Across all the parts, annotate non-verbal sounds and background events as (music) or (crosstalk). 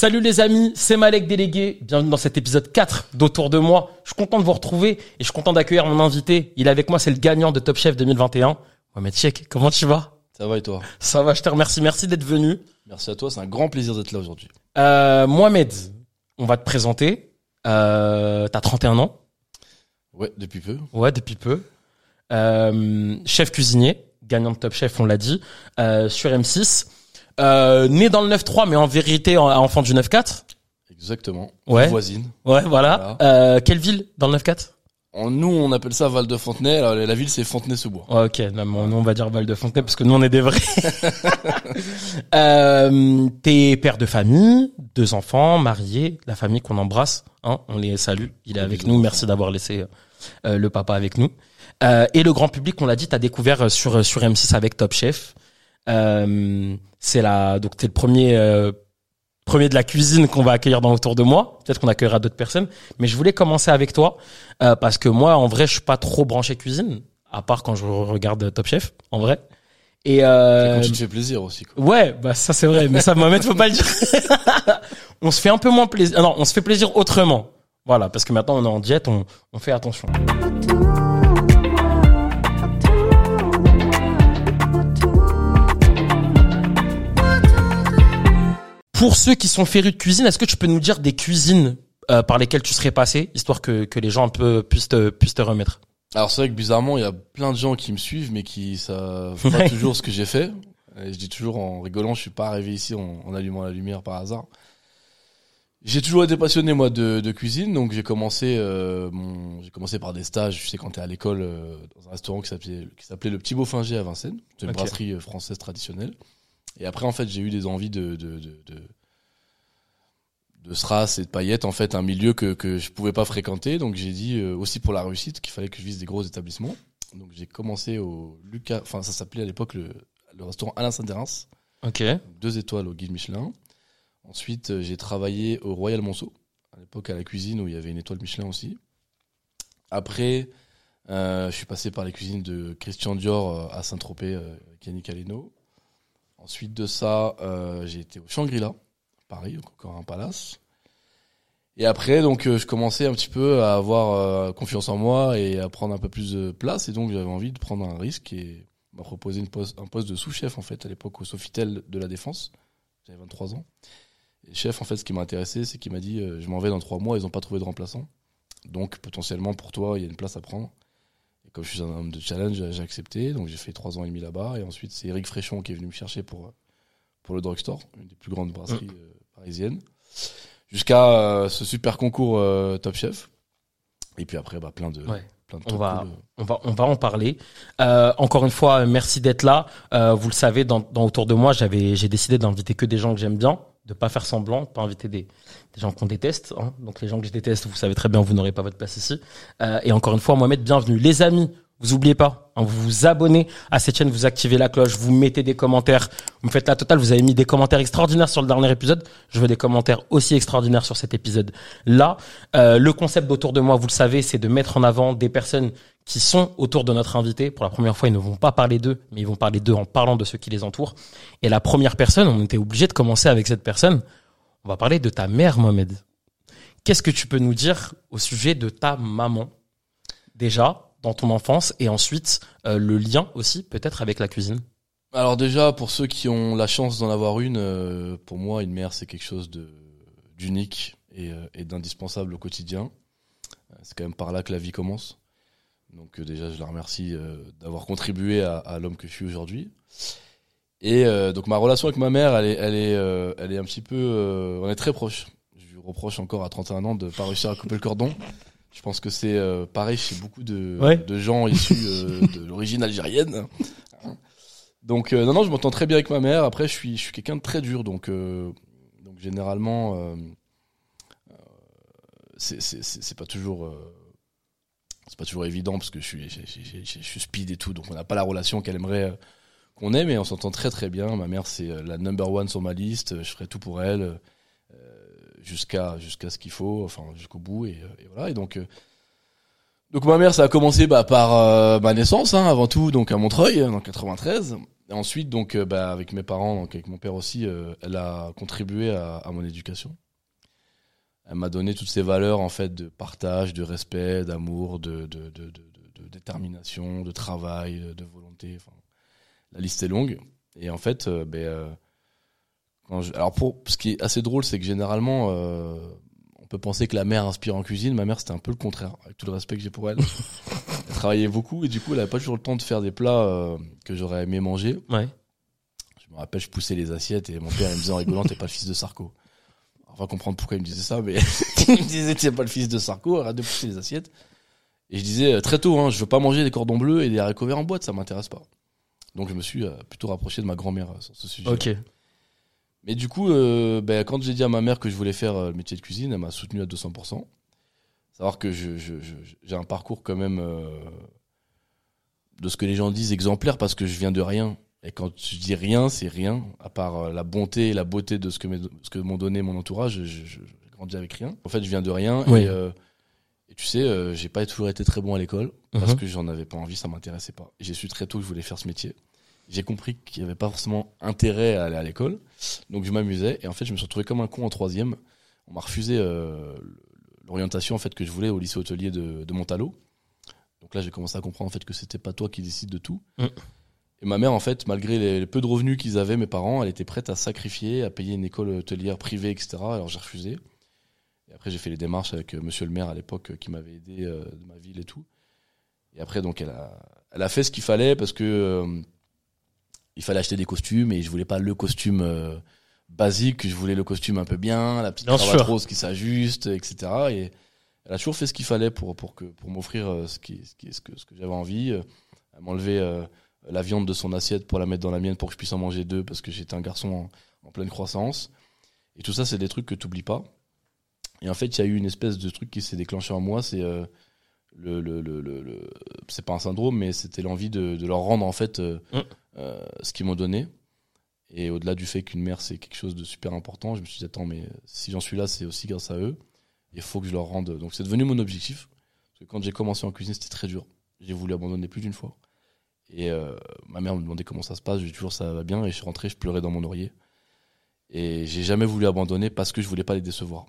Salut les amis, c'est Malek Délégué. Bienvenue dans cet épisode 4 d'Autour de moi. Je suis content de vous retrouver et je suis content d'accueillir mon invité. Il est avec moi, c'est le gagnant de Top Chef 2021. Mohamed Cheikh, comment tu vas? Ça va et toi? Ça va, je te remercie. Merci d'être venu. Merci à toi, c'est un grand plaisir d'être là aujourd'hui. Euh, Mohamed, on va te présenter. Euh, T'as 31 ans Ouais, depuis peu. Ouais, depuis peu. Euh, chef cuisinier, gagnant de Top Chef, on l'a dit, euh, sur M6. Euh, né dans le 9-3, mais en vérité en- enfant du 9-4. Exactement. Ouais. Voisine. Ouais, voilà. Euh, quelle ville dans le 9-4 En, nous, on appelle ça Val de Fontenay. Alors, la ville, c'est Fontenay-sous-Bois. Ok, non, mais nous on va dire Val de Fontenay parce que nous on est des vrais. (laughs) euh, T'es père de famille, deux enfants, marié, la famille qu'on embrasse, hein, on les salue. Il est avec nous, merci d'avoir laissé euh, le papa avec nous. Euh, et le grand public, on l'a dit, t'as découvert euh, sur sur M6 avec Top Chef. Euh, c'est la donc t'es le premier euh, premier de la cuisine qu'on va accueillir dans autour de moi. Peut-être qu'on accueillera d'autres personnes, mais je voulais commencer avec toi euh, parce que moi, en vrai, je suis pas trop branché cuisine, à part quand je regarde Top Chef, en vrai. Et Et euh, quand tu te fais plaisir aussi. Quoi. ouais, bah ça c'est vrai, mais ça Mohamed faut pas le dire. (laughs) on se fait un peu moins plaisir. Non, on se fait plaisir autrement. Voilà, parce que maintenant on est en diète, on, on fait attention. Pour ceux qui sont férus de cuisine, est-ce que tu peux nous dire des cuisines euh, par lesquelles tu serais passé, histoire que, que les gens un peu puissent te, puissent te remettre? Alors, c'est vrai que bizarrement, il y a plein de gens qui me suivent, mais qui savent pas toujours ce que j'ai fait. (laughs) Et je dis toujours en rigolant, je suis pas arrivé ici en, en allumant la lumière par hasard. J'ai toujours été passionné moi de, de cuisine, donc j'ai commencé euh, mon, j'ai commencé par des stages. Tu sais quand t'es à l'école euh, dans un restaurant qui s'appelait qui s'appelait le Petit Beaufinger à Vincennes, c'est une brasserie euh, française traditionnelle. Et après en fait j'ai eu des envies de de de, de, de strass et de paillettes en fait un milieu que que je pouvais pas fréquenter, donc j'ai dit euh, aussi pour la réussite qu'il fallait que je vise des gros établissements. Donc j'ai commencé au Lucas, enfin ça s'appelait à l'époque le, le restaurant Alain Saint-Dérens Ok. deux étoiles au guide Michelin. Ensuite, euh, j'ai travaillé au Royal Monceau, à l'époque à la cuisine où il y avait une étoile Michelin aussi. Après, euh, je suis passé par les cuisines de Christian Dior à Saint-Tropez, euh, avec Yannick Aleno. Ensuite de ça, euh, j'ai été au Shangri-La, Paris, encore un palace. Et après, donc, euh, je commençais un petit peu à avoir euh, confiance en moi et à prendre un peu plus de place. Et donc, j'avais envie de prendre un risque et m'a proposé un poste de sous-chef, en fait, à l'époque au Sofitel de la Défense. J'avais 23 ans. Et chef, en fait, ce qui m'a intéressé, c'est qu'il m'a dit Je m'en vais dans trois mois, ils n'ont pas trouvé de remplaçant. Donc, potentiellement, pour toi, il y a une place à prendre. Et comme je suis un homme de challenge, j'ai accepté. Donc, j'ai fait trois ans et demi là-bas. Et ensuite, c'est Eric Fréchon qui est venu me chercher pour, pour le drugstore, une des plus grandes brasseries euh, parisiennes. Jusqu'à euh, ce super concours euh, Top Chef. Et puis après, bah, plein de, Ouais. On va-. On va, on va en parler. Euh, encore une fois, merci d'être là. Euh, vous le savez, dans, dans autour de moi, j'avais, j'ai décidé d'inviter que des gens que j'aime bien, de pas faire semblant, de pas inviter des, gens qu'on déteste. hein. Donc les gens que je déteste, vous savez très bien, vous n'aurez pas votre place ici. Euh, et encore une fois, Mohamed, bienvenue. Les amis, vous oubliez pas, hein, vous vous abonnez à cette chaîne, vous activez la cloche, vous mettez des commentaires, vous me faites la totale. Vous avez mis des commentaires extraordinaires sur le dernier épisode. Je veux des commentaires aussi extraordinaires sur cet épisode. Là, euh, le concept d'autour de moi, vous le savez, c'est de mettre en avant des personnes qui sont autour de notre invité. Pour la première fois, ils ne vont pas parler d'eux, mais ils vont parler d'eux en parlant de ceux qui les entourent. Et la première personne, on était obligé de commencer avec cette personne. On va parler de ta mère, Mohamed. Qu'est-ce que tu peux nous dire au sujet de ta maman Déjà, dans ton enfance, et ensuite, euh, le lien aussi, peut-être, avec la cuisine? Alors déjà, pour ceux qui ont la chance d'en avoir une, euh, pour moi, une mère, c'est quelque chose d'unique et, euh, et d'indispensable au quotidien. C'est quand même par là que la vie commence. Donc euh, déjà, je la remercie euh, d'avoir contribué à, à l'homme que je suis aujourd'hui. Et euh, donc ma relation avec ma mère, elle est, elle est, elle est un petit peu, on est très proche. Je lui reproche encore à 31 ans de pas réussir à couper le cordon. Je pense que c'est euh, pareil chez beaucoup de, Ouais. de gens issus euh, de l'origine algérienne. Donc euh, non non, je m'entends très bien avec ma mère. Après, je suis je suis quelqu'un de très dur, donc donc généralement c'est c'est pas toujours c'est pas toujours évident parce que je suis speed et tout, donc on n'a pas la relation qu'elle aimerait euh, qu'on ait, mais on s'entend très très bien. Ma mère c'est euh, la number one sur ma liste. Je ferai tout pour elle euh, jusqu'à ce qu'il faut, enfin jusqu'au bout et, euh, voilà. Et donc euh, donc ma mère, ça a commencé bah, par euh, ma naissance, hein, avant tout, donc à Montreuil, en 93. Et ensuite, donc, euh, bah, avec mes parents, donc avec mon père aussi, euh, elle a contribué à, à mon éducation. Elle m'a donné toutes ces valeurs en fait de partage, de respect, d'amour, de, de, de, de, détermination, de travail, de volonté. Enfin, la liste est longue. Et en fait, euh, ben, euh, quand je... alors pour ce qui est assez drôle, c'est que généralement, euh, on peut penser que la mère inspire en cuisine. Ma mère, c'était un peu le contraire, avec tout le respect que j'ai pour elle. (laughs) elle travaillait beaucoup et du coup, elle avait pas toujours le temps de faire des plats que j'aurais aimé manger. Ouais. Je me rappelle, je poussais les assiettes et mon père il me disait en rigolant, t'es pas le fils de Sarko. On va comprendre pourquoi il me disait ça, mais (laughs) il me disait, t'es pas le fils de Sarko, arrête de pousser les assiettes. Et je disais euh, très tôt, hein, je veux pas manger des cordons bleus et des haricots verts en boîte, ça m'intéresse pas. Donc je me suis euh, plutôt rapproché de ma grand-mère euh, sur ce sujet. Ok. Mais du coup, euh, ben, quand j'ai dit à ma mère que je voulais faire le métier de cuisine, elle m'a soutenu à 200%. Savoir que je, je- je- j'ai un parcours quand même euh, de ce que les gens disent exemplaire parce que je viens de rien. Et quand je dis rien, c'est rien. À part euh, la bonté et la beauté de ce que, mes- ce que m'ont donné mon entourage, j'ai grandi avec rien. En fait, je viens de rien. Oui. Et, euh, et tu sais, euh, j'ai pas toujours été très bon à l'école parce Mhm. que j'en avais pas envie, ça m'intéressait pas. J'ai su très tôt que je voulais faire ce métier. J'ai compris qu'il y avait pas forcément intérêt à aller à l'école. Donc je m'amusais et en fait je me suis retrouvé comme un con en troisième. On m'a refusé euh, l'orientation en fait que je voulais au lycée hôtelier de, de Montalo. Donc là j'ai commencé à comprendre en fait que c'était pas toi qui décides de tout. Mm. Et ma mère en fait malgré les, les peu de revenus qu'ils avaient mes parents, elle était prête à sacrifier, à payer une école hôtelière privée etc. Alors j'ai refusé. Et après j'ai fait les démarches avec euh, Monsieur le maire à l'époque euh, qui m'avait aidé euh, de ma ville et tout. Et après donc elle a elle a fait ce qu'il fallait parce que euh, il fallait acheter des costumes et je voulais pas le costume euh, basique, je voulais le costume un peu bien, la petite cravate rose qui s'ajuste, etc. Et elle a toujours fait ce qu'il fallait pour pour que pour m'offrir ce qui ce qui ce que ce que j'avais envie. M'enlevait euh, la viande de son assiette pour la mettre dans la mienne pour que je puisse en manger deux parce que j'étais un garçon en, en pleine croissance. Et tout ça, c'est des trucs que tu oublies pas. Et en fait, il y a eu une espèce de truc qui s'est déclenché en moi, c'est euh, le, le, le, le, c'est pas un syndrome, mais c'était l'envie de, de leur rendre en fait euh, Mm. euh, ce qu'ils m'ont donné. Et au-delà du fait qu'une mère c'est quelque chose de super important, je me suis dit attends mais si j'en suis là c'est aussi grâce à eux. Il faut que je leur rende. Donc c'est devenu mon objectif. Parce que quand j'ai commencé en cuisine c'était très dur. J'ai voulu abandonner plus d'une fois. Et euh, ma mère me demandait comment ça se passe. Je lui toujours ça va bien. Et je suis rentré, je pleurais dans mon oreiller. Et j'ai jamais voulu abandonner parce que je voulais pas les décevoir.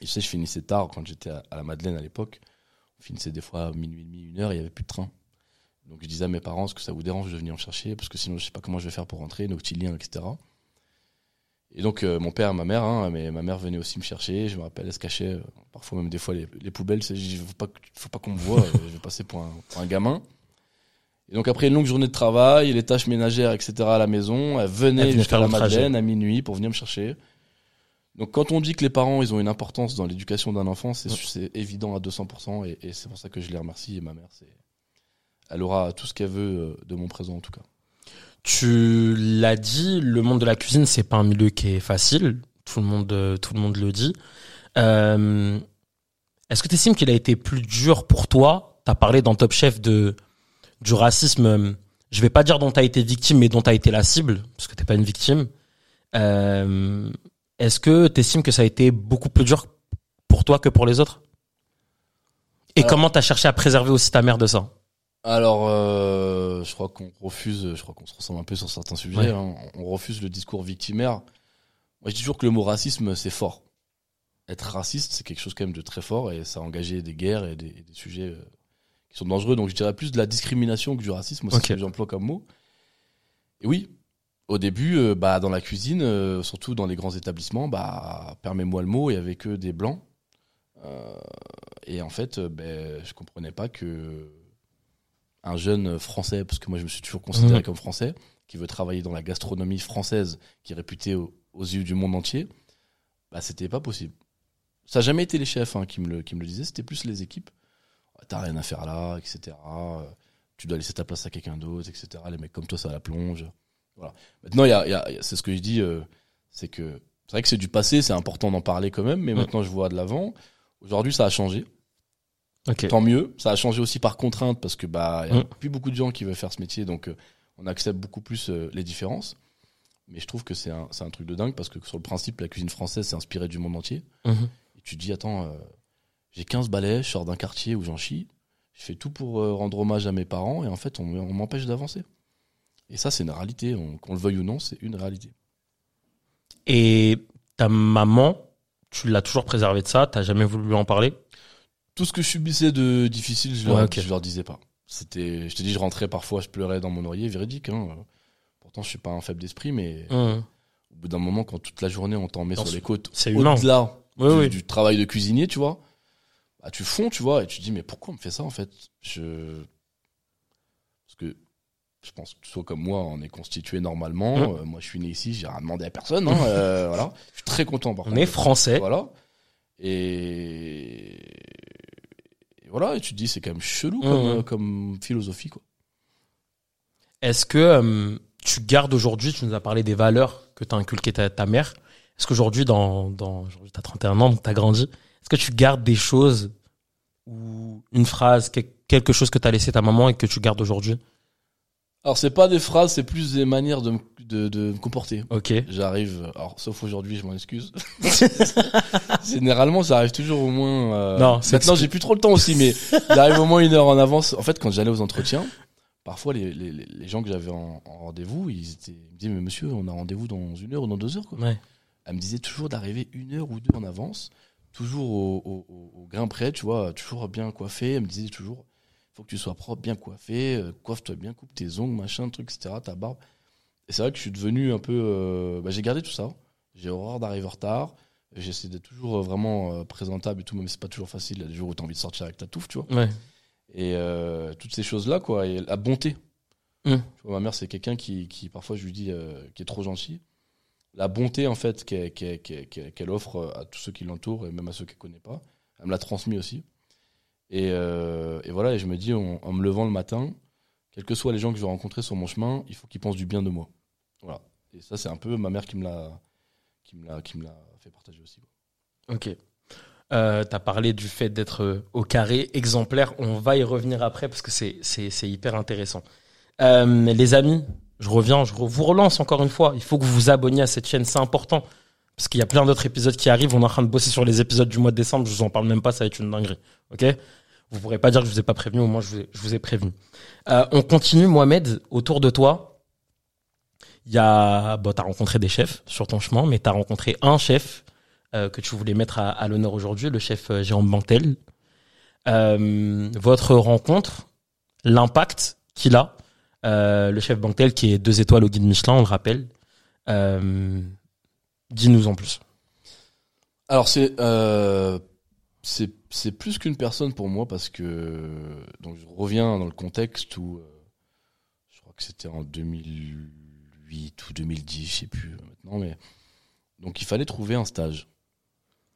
Et je sais, je finissais tard quand j'étais à, la Madeleine à l'époque. On finissait des fois à minuit et demi, une heure, il y avait plus de train. Donc je disais à mes parents, est-ce que ça vous dérange de venir me chercher? Parce que sinon je sais pas comment je vais faire pour rentrer, noctilien, etc. Et donc euh, mon père, ma mère, hein, mais ma mère venait aussi me chercher. Je me rappelle, elle se cachait, euh, parfois même des fois les, les poubelles. Il faut pas, pas qu'on me voit. (laughs) je vais passer pour un gamin. Et donc après une longue journée de travail, les tâches ménagères, etc. à la maison, elle venait jusqu'à la trajet. Madeleine à minuit pour venir me chercher. Donc quand on dit que les parents ils ont une importance dans l'éducation d'un enfant, c'est Ouais. évident à 200% et, et c'est pour ça que je les remercie et ma mère c'est elle aura tout ce qu'elle veut euh, de mon présent en tout cas. Tu l'as dit, le monde de la cuisine, c'est pas un milieu qui est facile. Tout le monde, euh, tout le monde le dit. Euh, Est-ce que tu estimes qu'il a été plus dur pour toi? T'as parlé dans Top Chef de du racisme. euh, Je vais pas dire dont t'as été victime, mais dont t'as été la cible, parce que t'es pas une victime. Euh, Est-ce que t'estimes que ça a été beaucoup plus dur pour toi que pour les autres? Et Alors- comment t'as cherché à préserver aussi ta mère de ça? Alors euh, je crois qu'on refuse, je crois qu'on se ressemble un peu sur certains sujets, Ouais. hein. on refuse le discours victimaire. Moi je dis toujours que le mot racisme c'est fort. Être raciste c'est quelque chose quand même de très fort et ça a engagé des guerres et des, et des sujets euh, qui sont dangereux. Donc je dirais plus de la discrimination que du racisme, c'est Ok. ce que j'emploie comme mot. Et oui, au début, euh, bah, dans la cuisine, euh, surtout dans les grands établissements, bah, permets-moi le mot, il y avait que des blancs. Euh, et en fait, ben, je comprenais pas que un jeune français, parce que moi je me suis toujours considéré comme français, qui veut travailler dans la gastronomie française, qui est réputée au- aux yeux du monde entier, bah, c'était pas possible. Ça n'a jamais été les chefs hein, qui, me le, qui me le disaient, c'était plus les équipes. T'as rien à faire là, etc. Euh, Tu dois laisser ta place à quelqu'un d'autre, etc. Les mecs comme toi, ça la plonge. Voilà. Maintenant, y a, y a- c'est ce que je dis, euh, c'est que c'est vrai que c'est du passé, c'est important d'en parler quand même, mais maintenant je vois de l'avant. Aujourd'hui, ça a changé. Tant mieux. Ça a changé aussi par contrainte parce que bah y a plus beaucoup de gens qui veulent faire ce métier, donc euh, on accepte beaucoup plus euh, les différences. Mais je trouve que c'est un, truc de dingue parce que sur le principe, la cuisine française s'est inspirée du monde entier. Mhm. Et tu te dis, attends, j'ai 15 balais, je sors d'un quartier où j'en chie, je fais tout pour euh, rendre hommage à mes parents et en fait, on, on m'empêche d'avancer. Et ça, c'est une réalité. On- Qu'on le veuille ou non, c'est une réalité. Et ta maman, tu l'as toujours préservé de ça, t'as jamais voulu lui en parler? Tout ce que je subissais de difficile, je, Ouais, leur, ok. je leur disais pas. C'était, je te dis, je rentrais parfois, je pleurais dans mon oreiller, véridique. Hein. Pourtant, je suis pas un faible d'esprit, mais Hum. au bout d'un moment, quand toute la journée on t'en met sur les côtes, au-delà Oui, du, oui. du travail de cuisinier, tu vois, bah, tu fonds, tu vois, et tu te dis, mais pourquoi on me fait ça en fait? Je. Parce que je pense que soit comme moi, on est constitué normalement. Mm. Euh, moi, je suis né ici, j'ai rien demandé à personne. hein, euh, (laughs) voilà. Je suis très content par On contre. est français. Voilà. Et... et voilà, et tu te dis, c'est quand même chelou comme, euh, comme philosophie, quoi. Est-ce que euh, tu gardes aujourd'hui, tu nous as parlé des valeurs que t'as inculquées ta, ta mère. Est-ce qu'aujourd'hui, dans, dans, aujourd'hui, t'as 31 ans, donc t'as grandi. Est-ce que tu gardes des choses ou une phrase, que- quelque chose que t'as laissé ta maman et que tu gardes aujourd'hui? Alors, c'est pas des phrases, c'est plus des manières de, me- de, de me comporter. Ok. J'arrive, alors sauf aujourd'hui, je m'en excuse. (laughs) Généralement, ça arrive toujours au moins. euh, Non, maintenant j'ai plus trop le temps aussi, mais j'arrive au moins une heure en avance. En fait, quand j'allais aux entretiens, parfois les, les, les- les gens que j'avais en, en rendez-vous, ils, étaient, ils me disaient mais monsieur, on a rendez-vous dans une heure ou dans deux heures. Quoi. Ouais. Elle me disait toujours d'arriver une heure ou deux en avance, toujours au, au, grain près, tu vois, toujours bien coiffé. Elle me disait toujours, faut que tu sois propre, bien coiffé, euh, coiffe-toi bien, coupe tes ongles, machin, truc, etc. Ta barbe. Et c'est vrai que je suis devenu un peu, euh, bah, j'ai gardé tout ça. J'ai horreur d'arriver en retard. J'essaie d'être toujours euh, vraiment présentable et tout, même si c'est pas toujours facile. Il y a des jours où t'as envie de sortir avec ta touffe, tu vois. Ouais. Et toutes ces choses-là, quoi. Et la bonté. Mm. Tu vois, ma mère, c'est quelqu'un qui, qui, parfois, je lui dis, qui est trop gentil. La bonté, en fait, qu'elle offre à tous ceux qui l'entourent et même à ceux qu'elle connaît pas. Elle me l'a transmis aussi. Et, euh, voilà, et je me dis, en, me levant le matin, quels que soient les gens que je vais rencontrer sur mon chemin, il faut qu'ils pensent du bien de moi. Voilà. Et ça, c'est un peu ma mère qui me l'a, qui me l'a, fait partager aussi. Ok. Euh, t'as parlé du fait d'être euh, au carré, exemplaire. On va y revenir après parce que c'est hyper intéressant. Euh, les amis, je reviens, je vous relance encore une fois. Il faut que vous vous abonniez à cette chaîne, c'est important. Parce qu'il y a plein d'autres épisodes qui arrivent. On est en train de bosser sur les épisodes du mois de décembre. Je vous en parle même pas, ça va être une dinguerie. Ok? Vous pourrez pas dire que je vous ai pas prévenu, au moins je vous ai, je vous ai prévenu. Euh, on continue, Mohamed, autour de toi. Il y a, bon, t'as rencontré des chefs sur ton chemin, mais t'as rencontré un chef euh, que tu voulais mettre à, à l'honneur aujourd'hui, le chef euh, Jérôme Bantel. Euh, votre rencontre, l'impact qu'il a, euh, le chef Bantel qui est deux étoiles au guide Michelin, on le rappelle. Euh, Dis-nous en plus. Alors c'est euh, c'est c'est plus qu'une personne pour moi parce que donc je reviens dans le contexte où je crois que c'était en 2008 ou 2010, je sais plus maintenant, mais donc il fallait trouver un stage.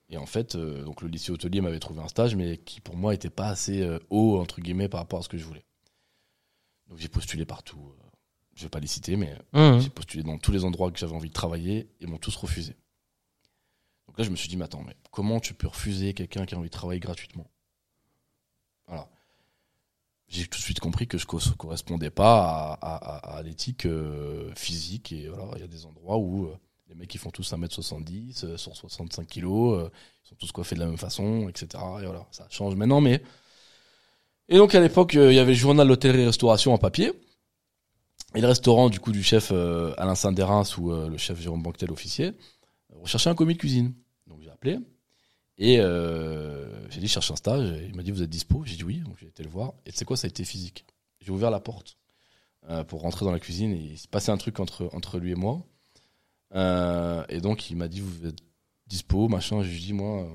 Et en fait, donc le lycée hôtelier m'avait trouvé un stage, mais qui pour moi était pas assez haut entre guillemets par rapport à ce que je voulais. Donc j'ai postulé partout. euh, Je vais pas les citer, mais Mmh. j'ai postulé dans tous les endroits que j'avais envie de travailler et m'ont tous refusé. Donc là, je me suis dit, mais attends, mais comment tu peux refuser quelqu'un qui a envie de travailler gratuitement? Voilà. J'ai tout de suite compris que je ne correspondais pas à, à- à- à l'éthique euh, physique. Et voilà, il y a des endroits où euh, les mecs, ils font tous 1m70, euh, sur 65 kilos, euh, ils sont tous coiffés de la même façon, etc. Et voilà, ça change maintenant, mais. Et donc, à l'époque, euh, il y avait le journal l'hôtellerie-restauration en papier. Et le restaurant du coup du chef euh, Alain Saint-Dérin ou euh, le chef Jérôme Banquetel officier recherchait un commis de cuisine. Donc j'ai appelé et j'ai dit je cherche un stage. Et il m'a dit vous êtes dispo? J'ai dit oui. Donc j'ai été le voir. Et sais quoi? Ça a été physique. J'ai ouvert la porte pour rentrer dans la cuisine et il s'est passé un truc entre entre lui et moi. Et donc il m'a dit vous êtes dispo machin. J'ai dit moi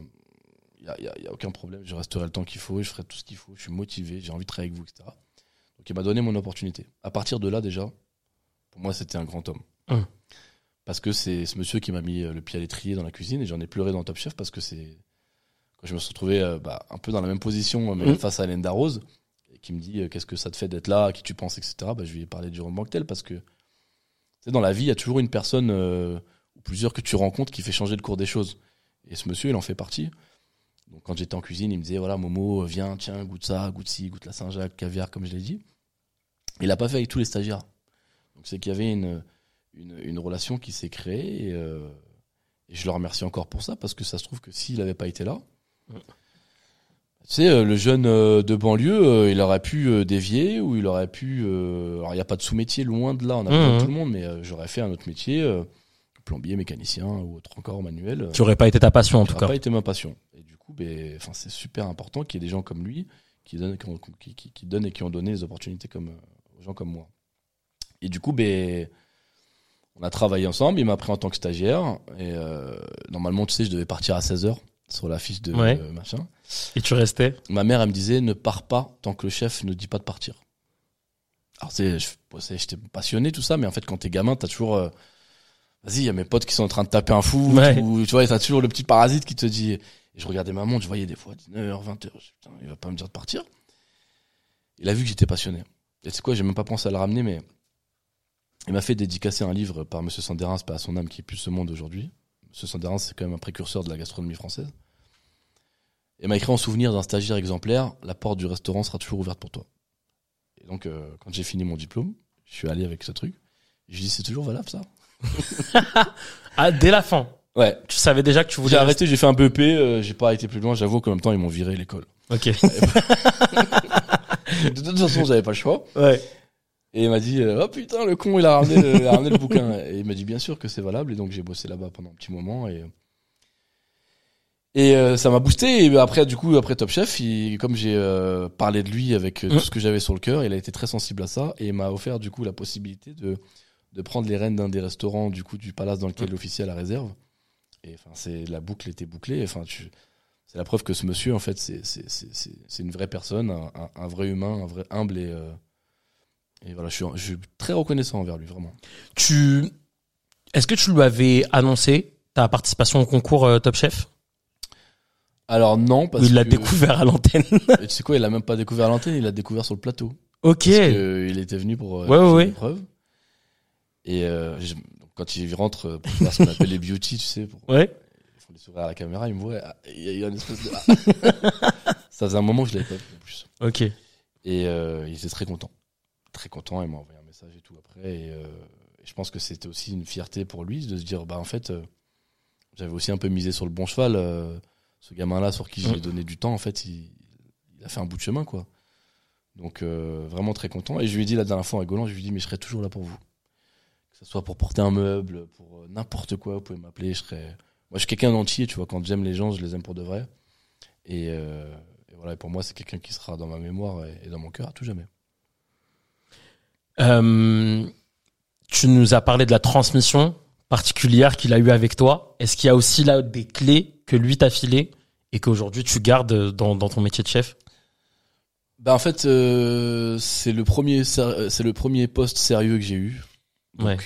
il y a, y a- aucun problème. Je resterai le temps qu'il faut. Je ferai tout ce qu'il faut. Je suis motivé. J'ai envie de travailler avec vous etc. Donc il m'a donné mon opportunité. À partir de là déjà, pour moi c'était un grand homme. Parce que c'est ce monsieur qui m'a mis euh, le pied à l'étrier dans la cuisine et j'en ai pleuré dans Top Chef parce que c'est quand je me suis retrouvé euh, bah, un peu dans la même position mais Hum. face à Hélène Darroze et qui me dit euh, qu'est-ce que ça te fait d'être là, à qui tu penses, etc. Bah, je lui ai parlé de Jérôme Banquetel parce que dans la vie il y a toujours une personne euh, ou plusieurs que tu rencontres qui fait changer le cours des choses. Et ce monsieur il en fait partie. Donc quand j'étais en cuisine, il me disait voilà Momo, viens, tiens, goûte ça, goûte ci, goûte la Saint-Jacques, caviar, comme je l'ai dit. Il a pas fait avec tous les stagiaires. Donc c'est qu'il y avait une, une, une relation qui s'est créée et, euh, et je le remercie encore pour ça parce que ça se trouve que s'il n'avait pas été là. Tu sais, euh, le jeune euh, de banlieue, euh, il aurait pu euh, dévier ou il aurait pu. euh, alors, il n'y a pas de sous-métier, loin de là, on a besoin de tout le monde, mais euh, j'aurais fait un autre métier, euh, plombier, mécanicien ou autre encore manuel. euh, Qui aurait pas été ta passion en qui tout cas. pas été ma passion. Et du coup, ben, c'est super important qu'il y ait des gens comme lui qui donnent, qui, ont- qui, qui- qui donnent et qui ont donné des opportunités comme, euh, aux gens comme moi. Et du coup, ben, on a travaillé ensemble. Il m'a pris en tant que stagiaire. Et euh, normalement, tu sais, je devais partir à 16h sur la fiche de Ouais. euh, machin. Et tu restais? Ma mère, elle me disait ne pars pas tant que le chef ne dit pas de partir. Alors, tu sais, j'étais passionné, tout ça, mais en fait, quand t'es gamin, t'as toujours. euh, Vas-y, il y a mes potes qui sont en train de taper un fou. Ouais. Ou, tu vois, t'as toujours le petit parasite qui te dit. Et je regardais ma montre, je voyais des fois 19h, 20h. Je dis, Putain, il va pas me dire de partir. Il a vu que j'étais passionné. Et c'est quoi, j'ai même pas pensé à le ramener, mais il m'a fait dédicacer un livre par Monsieur Sanderins, pas à son âme qui plus ce monde aujourd'hui. Monsieur Sanderins, c'est quand même un précurseur de la gastronomie française. Et m'a écrit en souvenir d'un stagiaire exemplaire, la porte du restaurant sera toujours ouverte pour toi. Et donc, euh, quand j'ai fini mon diplôme, je suis allé avec ce truc. Je lui dis, c'est toujours valable ça? (laughs) Ah, dès la fin. Ouais. Tu savais déjà que tu voulais. J'ai arrêté, j'ai fait un BEP, euh, j'ai pas été plus loin, j'avoue qu'en même temps, ils m'ont viré l'école. rester- (laughs) de toute façon, j'avais pas le choix. Ok. Ouais. Et il m'a dit, euh, oh putain, le con, il a ramené le, il a ramené le bouquin. Et il m'a dit, bien sûr que c'est valable. Et donc, j'ai bossé là-bas pendant un petit moment. Et, et euh, ça m'a boosté. Et après, du coup, après Top Chef, il- comme j'ai euh, parlé de lui avec euh, Mm. tout ce que j'avais sur le cœur, il a été très sensible à ça. Et il m'a offert, du coup, la possibilité de, de prendre les rênes d'un des restaurants, du coup, du palace dans lequel Mm. l'officier a la réserve. Et enfin, c'est, la boucle était bouclée. Enfin, tu, c'est la preuve que ce monsieur, en fait, c'est, c'est, c'est, c'est, c'est une vraie personne, un, un- un vrai humain, un vrai humble et, euh, et voilà, je suis, je suis très reconnaissant envers lui, vraiment. Tu. Est-ce que tu lui avais annoncé ta participation au concours euh, Top Chef? Alors non, parce il l'a découvert à l'antenne (laughs) tu sais quoi, il a même pas découvert l'antenne, il l'a découvert sur le plateau. Ok. Parce que il était venu pour euh, Ouais, ouais. l'épreuve. Et euh, je- quand il rentre euh, pour faire ce qu'on appelle les beauty, tu sais, pour Ouais. ils font des sourires à la caméra, il me voit, ah, il y a eu une espèce de. (laughs) Ça faisait un moment que je l'avais pas vu en plus. Ok. Et euh, il était très content. Très content, il m'a envoyé un message et tout après. Et, euh, et je pense que c'était aussi une fierté pour lui de se dire, bah en fait, euh, j'avais aussi un peu misé sur le bon cheval. ce gamin-là sur qui j'ai Mm. donné du temps, en fait, il, il a fait un bout de chemin, quoi. Donc vraiment très content. Et je lui ai dit la dernière fois en rigolant, je lui ai dit, mais je serai toujours là pour vous. Que ce soit pour porter un meuble, pour euh, n'importe quoi, vous pouvez m'appeler, je serai... Moi, je suis quelqu'un d'entier, tu vois, quand j'aime les gens, je les aime pour de vrai. Et, euh, et voilà, et pour moi, c'est quelqu'un qui sera dans ma mémoire et, et dans mon cœur à tout jamais. Euh, tu nous as parlé de la transmission particulière qu'il a eu avec toi. Est-ce qu'il y a aussi là des clés que lui t'a filées et qu'aujourd'hui tu gardes dans, dans ton métier de chef? Bah en fait, euh, c'est le premier, c'est le premier poste sérieux que j'ai eu. Donc, Ouais.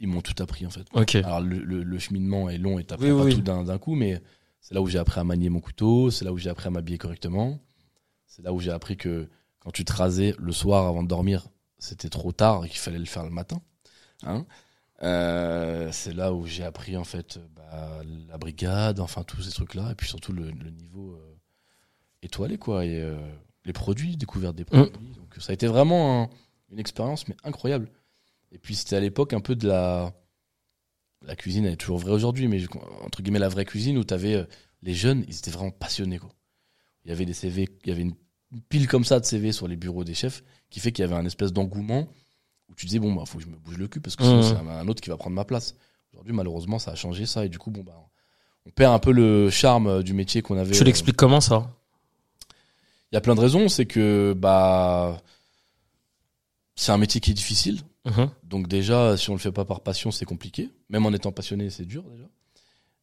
ils m'ont tout appris en fait. Alors le, le, le cheminement est long et t'apprends Oui, pas oui, tout d'un coup, mais c'est là où j'ai appris à manier mon couteau, c'est là où j'ai appris à m'habiller correctement, c'est là où j'ai appris que quand tu te rasais le soir avant de dormir, c'était trop tard et qu'il fallait le faire le matin. Hein Euh, c'est là où j'ai appris en fait bah, la brigade, enfin tous ces trucs-là, et puis surtout le, le niveau euh, étoilé quoi, et euh, les produits, découverte des produits. Donc ça a été vraiment un- une expérience mais incroyable. Et puis c'était à l'époque un peu de la la cuisine elle est toujours vraie aujourd'hui, mais entre guillemets la vraie cuisine où t'avais euh, les jeunes, ils étaient vraiment passionnés quoi. Il y avait des CV, il y avait une pile comme ça de CV sur les bureaux des chefs qui fait qu'il y avait un espèce d'engouement où tu disais bon bah faut que je me bouge le cul parce que sinon c'est un, autre qui va prendre ma place. Aujourd'hui malheureusement ça a changé ça et du coup bon bah on perd un peu le charme euh, du métier qu'on avait. Tu euh, l'expliques comment ça Il y a plein de raisons, c'est que bah c'est un métier qui est difficile. Mhm. Donc déjà, si on le fait pas par passion, c'est compliqué. Même en étant passionné, c'est dur déjà.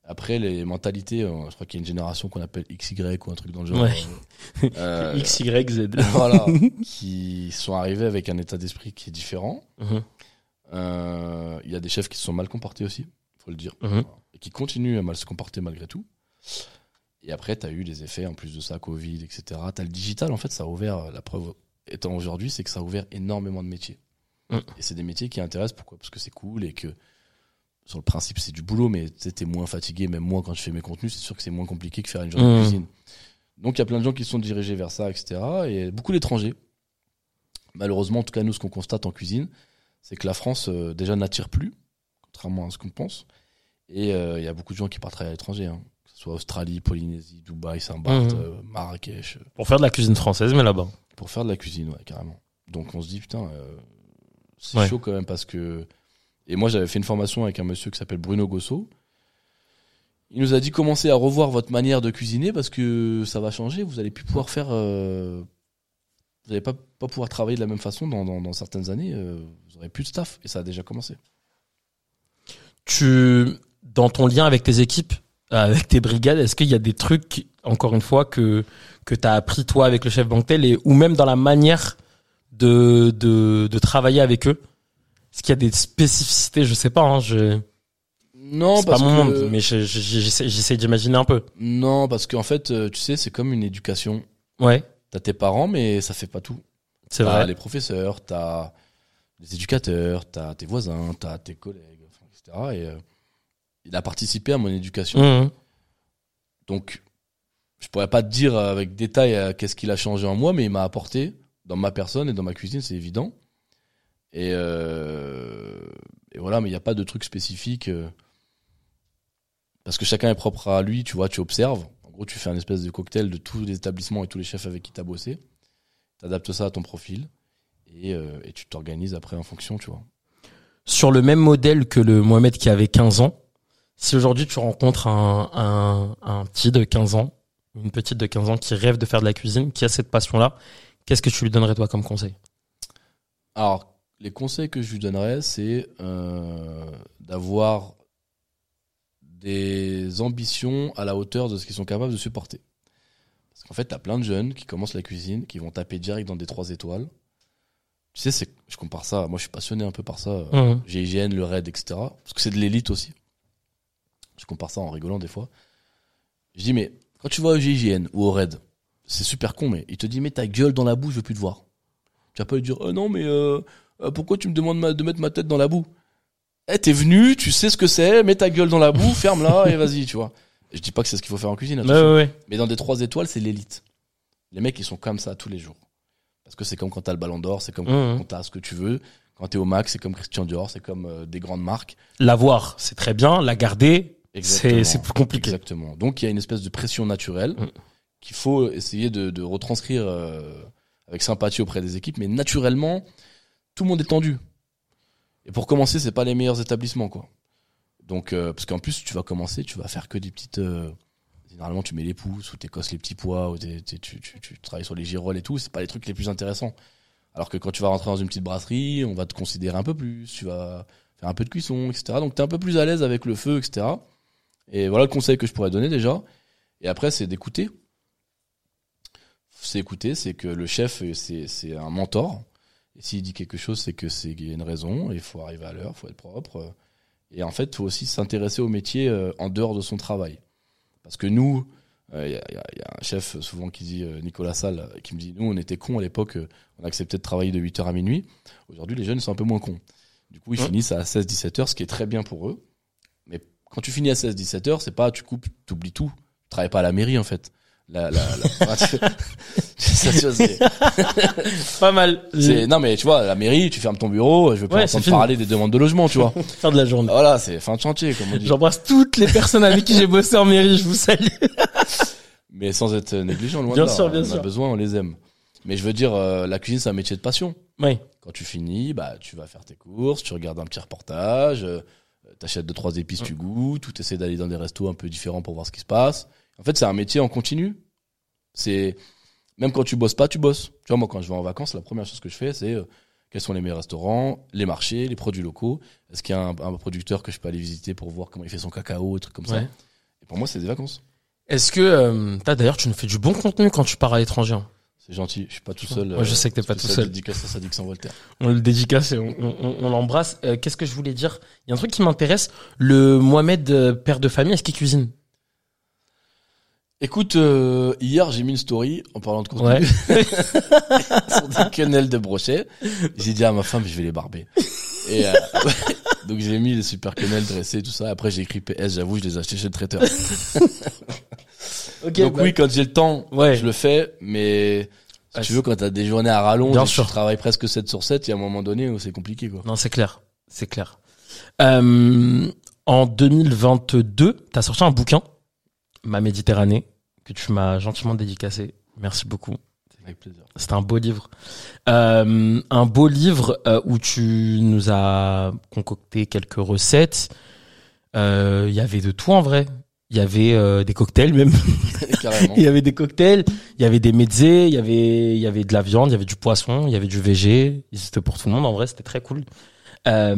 Après, les mentalités, euh, je crois qu'il y a une génération qu'on appelle XY ou un truc dans le genre. Ouais. euh, euh, X, Y, Z. (laughs) voilà, (laughs) qui sont arrivés avec un état d'esprit qui est différent. Mhm. Euh, Il y a des chefs qui se sont mal comportés aussi, faut le dire, Mhm. et qui continuent à mal se comporter malgré tout. Et après, tu as eu des effets, en plus de ça, Covid, etc. Tu as le digital, en fait, ça a ouvert, la preuve étant aujourd'hui, c'est que ça a ouvert énormément de métiers. Mm. Et c'est des métiers qui intéressent, pourquoi? Parce que c'est cool et que, sur le principe, c'est du boulot, mais tu sais, t'es moins fatigué, même moi, quand je fais mes contenus, c'est sûr que c'est moins compliqué que faire une journée de Mm. cuisine. Donc, il y a plein de gens qui se sont dirigés vers ça, etc. Et beaucoup d'étrangers. Malheureusement, en tout cas, nous, ce qu'on constate en cuisine, c'est que la France, euh, déjà, n'attire plus, contrairement à ce qu'on pense. Et euh, il y a beaucoup de gens qui partent travailler à l'étranger, hein. que ce soit Australie, Polynésie, Dubaï, Saint-Barth, euh, Marrakech, Pour faire de la cuisine française, mais là-bas. pour faire de la cuisine, ouais, carrément. Donc on se dit, putain, euh, c'est Ouais. chaud quand même parce que. Et moi, j'avais fait une formation avec un monsieur qui s'appelle Bruno Gosso. Il nous a dit commencez à revoir votre manière de cuisiner parce que ça va changer. Vous allez plus pouvoir faire. euh, vous n'allez pas, pas pouvoir travailler de la même façon dans, dans, dans certaines années. euh, vous aurez plus de staff et ça a déjà commencé. Tu, dans ton lien avec tes équipes, euh, avec tes brigades, est-ce qu'il y a des trucs, encore une fois, que, que t'as appris toi avec le chef Banquetel et, ou même dans la manière de, de, de travailler avec eux? Est-ce qu'il y a des spécificités? Je sais pas, hein, je, Non, c'est pas parce mon que- monde, mais je- je- j'essaie, d'imaginer un peu. Non, parce qu'en fait, euh, tu sais, c'est comme une éducation. Ouais, T'as tes parents, mais ça fait pas tout. c'est T'as vrai. les professeurs, t'as les éducateurs, t'as tes voisins, t'as tes collègues, etc. Et euh, il a participé à mon éducation. Mhm. Donc, je pourrais pas te dire avec détail euh, qu'est-ce qu'il a changé en moi, mais il m'a apporté dans ma personne et dans ma cuisine, c'est évident. Et, euh, voilà, mais il n'y a pas de truc spécifique. euh, parce que chacun est propre à lui, tu vois, tu observes. En gros, tu fais un espèce de cocktail de tous les établissements et tous les chefs avec qui tu as bossé. Tu adaptes ça à ton profil. Et, euh, et tu t'organises après en fonction, tu vois. Sur le même modèle que le Mohamed qui avait 15 ans, si aujourd'hui tu rencontres un, un petit de 15 ans, une petite de 15 ans qui rêve de faire de la cuisine, qui a cette passion-là, qu'est-ce que tu lui donnerais toi comme conseil? Alors, les conseils que je lui donnerais, c'est euh, d'avoir des ambitions à la hauteur de ce qu'ils sont capables de supporter. Parce qu'en fait, t'as plein de jeunes qui commencent la cuisine, qui vont taper direct dans des trois étoiles. Tu sais, c'est, je compare ça, moi je suis passionné un peu par ça, euh, Mhm. GIGN, le RAID, etc. Parce que c'est de l'élite aussi. Je compare ça en rigolant des fois. Je dis, mais quand tu vas au GIGN ou au RAID, c'est super con, mais il te dit, mets ta gueule dans la boue, je veux plus te voir. Tu vas pas lui dire, oh non, mais euh, euh, pourquoi tu me demandes ma- de mettre ma tête dans la boue? Eh, t'es venu, tu sais ce que c'est, mets ta gueule dans la boue, ferme-la et vas-y, tu vois. Je dis pas que c'est ce qu'il faut faire en cuisine, Ouais, ouais, ouais. mais dans des trois étoiles, c'est l'élite. Les mecs, ils sont comme ça tous les jours. Parce que c'est comme quand t'as le ballon d'or, c'est comme quand t'as ce que tu veux. Quand t'es au max, c'est comme Christian Dior, c'est comme euh, des grandes marques. L'avoir, c'est très bien. La garder, c'est plus compliqué. Exactement. Donc il y a une espèce de pression naturelle Mm. Qu'il faut essayer de, retranscrire euh, avec sympathie auprès des équipes, mais naturellement, tout le monde est tendu. Et pour commencer, c'est pas les meilleurs établissements, quoi. Donc, euh, parce qu'en plus, tu vas commencer, tu vas faire que des petites. euh, généralement, tu mets les pouces ou t'écosses les petits pois ou tu travailles sur les girolles et tout. C'est pas les trucs les plus intéressants. Alors que quand tu vas rentrer dans une petite brasserie, on va te considérer un peu plus. Tu vas faire un peu de cuisson, etc. Donc, t'es un peu plus à l'aise avec le feu, etc. Et voilà le conseil que je pourrais donner déjà. Et après, c'est d'écouter. C'est écouter, c'est que le chef, euh, c'est un mentor. Et s'il dit quelque chose, c'est que c'est qu'il y a une raison. Il faut arriver à l'heure, il faut être propre. Et en fait, il faut aussi s'intéresser au métier euh, en dehors de son travail. Parce que nous, il y, a, y a- y a un chef souvent qui dit, euh, Nicolas Salle, euh, qui me dit, nous, on était cons à l'époque, euh, on acceptait de travailler de 8h à minuit. Aujourd'hui, les jeunes sont un peu moins cons. Du coup, ils Ouais. finissent à 16-17 heures, ce qui est très bien pour eux. Mais quand tu finis à 16-17 heures, c'est pas tu coupes, tu oublies tout. Tu travailles pas à la mairie en fait. La, la, la- (laughs) tu- ça, tu vois, c'est- (laughs) Pas mal. c'est- non mais tu vois, la mairie, tu fermes ton bureau, je veux pas Ouais, entendre parler des demandes de logement, tu vois. (laughs) Fin de la journée. voilà, c'est fin de chantier comme on dit. J'embrasse toutes les personnes avec qui j'ai bossé en mairie. Je vous salue. Mais sans être négligent, loin Bien de là. sûr, bien on sûr. a besoin, on les aime. Mais je veux dire, euh, la cuisine, c'est un métier de passion. Oui. Quand tu finis, bah, tu vas faire tes courses, tu regardes un petit reportage, euh, t'achètes deux, trois épices, tu goûtes, ou t'essaies d'aller dans des restos un peu différents pour voir ce qui se passe. En fait, c'est un métier en continu. C'est, même quand tu bosses pas, tu bosses. Tu vois, moi, quand je vais en vacances, la première chose que je fais, c'est, euh, quels sont les meilleurs restaurants, les marchés, les produits locaux. Est-ce qu'il y a un, un producteur que je peux aller visiter pour voir comment il fait son cacao, des trucs comme ça? Ouais. Et pour moi, c'est des vacances. Est-ce que euh, t'as d'ailleurs tu nous fais du bon contenu quand tu pars à l'étranger hein? C'est gentil. Je suis pas tout seul. Je sais que t'es pas tout seul. Dédicace à Voltaire. On le dédicace et on, on, on- on l'embrasse. Euh, Qu'est-ce que je voulais dire? Il y a un truc qui m'intéresse. Le Mohamed, euh, père de famille, est-ce qu'il cuisine? Écoute, euh, hier j'ai mis une story en parlant de contenu Ouais. (laughs) sur des quenelles de brochet. J'ai dit à ma femme, je vais les barber. Et euh, donc j'ai mis les super quenelles dressées, tout ça. Après j'ai écrit PS, j'avoue, je les ai achetés chez le traiteur. Ok. donc bah, oui, quand j'ai le temps, Ouais. je le fais. Mais si tu veux, quand t'as des journées à rallonge, Bien sûr. tu travailles presque 7 sur 7, il y a un moment donné où c'est compliqué. quoi. Non, c'est clair. C'est clair. Euh, en 2022, t'as sorti un bouquin Ma Méditerranée, que tu m'as gentiment dédicacé. Merci beaucoup. Avec plaisir. C'est un beau livre. Euh, un beau livre euh, où tu nous as concocté quelques recettes. Euh, Il y avait de tout en vrai. Il y avait euh, des cocktails même. (laughs) Il (laughs) y avait des cocktails, il y avait des mezzés, il y avait il y avait de la viande, il y avait du poisson, il y avait du végé. C'était pour tout le monde en vrai, c'était très cool. Euh,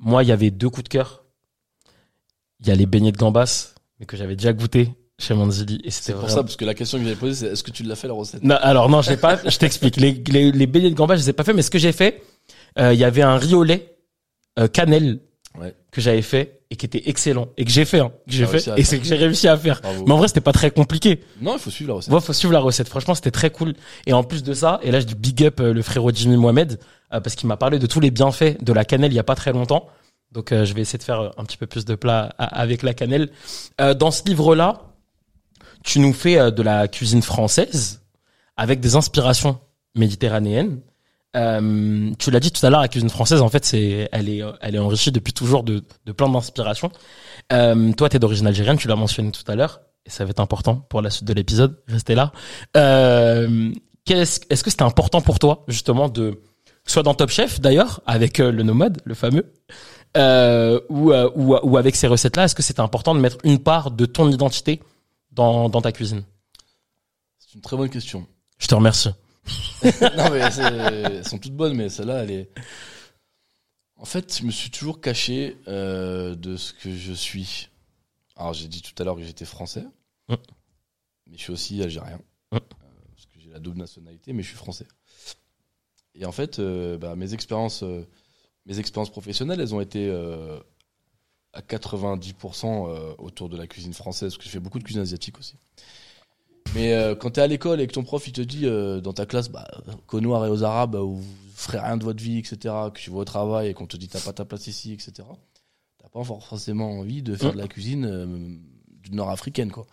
moi, il y avait deux coups de cœur. Il y a les beignets de gambas, mais que j'avais déjà goûté chez Manzili et c'était C'est pour vraiment- ça, parce que la question que j'avais posée, c'est est-ce que tu l'as fait la recette? Non, alors non, je l'ai pas. Je t'explique. Les, les, les beignets de gambas, je les ai pas fait, mais ce que j'ai fait, euh, il y avait un riz au lait euh, cannelle Ouais. que j'avais fait et qui était excellent et que j'ai fait, hein, que j'ai fait et c'est que j'ai réussi à faire. Bravo. Mais en vrai, c'était pas très compliqué. Non, il faut suivre la recette. Ouais, faut suivre la recette. Franchement, c'était très cool. Et en plus de ça, et là, je dis big up euh, le frérot Jimmy Mohamed euh, parce qu'il m'a parlé de tous les bienfaits de la cannelle il y a pas très longtemps. Donc, euh, je vais essayer de faire un petit peu plus de plats avec la cannelle. Euh, dans ce livre-là, tu nous fais euh, de la cuisine française avec des inspirations méditerranéennes. Tu l'as dit tout à l'heure, la cuisine française, en fait, elle est, enrichie depuis toujours de, plein d'inspirations. Toi, t'es d'origine algérienne, tu l'as mentionné tout à l'heure, et ça va être important pour la suite de l'épisode. Restez là. Est-ce que c'était important pour toi, justement, de, soit dans Top Chef, d'ailleurs, avec le nomade, le fameux, euh, ou, euh, ou, ou avec ces recettes-là, est-ce que c'était important de mettre une part de ton identité dans, dans ta cuisine? C'est une très bonne question. Je te remercie. (laughs) non, mais c'est- elles sont toutes bonnes, mais celle-là, elle est. En fait, je me suis toujours caché euh, de ce que je suis. Alors, j'ai dit tout à l'heure que j'étais français, Mm. mais je suis aussi algérien. Mm. Parce que j'ai la double nationalité, mais je suis français. Et en fait, bah, mes expériences, mes expériences professionnelles, elles ont été euh, à 90% euh, autour de la cuisine française, parce que je fais beaucoup de cuisine asiatique aussi. Mais euh, quand t'es à l'école et que ton prof il te dit dans ta classe, bah, qu'aux Noirs et aux Arabes, euh, vous ferez rien de votre vie, etc., que tu vas au travail et qu'on te dit t'as pas ta place ici, etc., t'as pas forcément envie de faire de la cuisine du nord-africaine, quoi.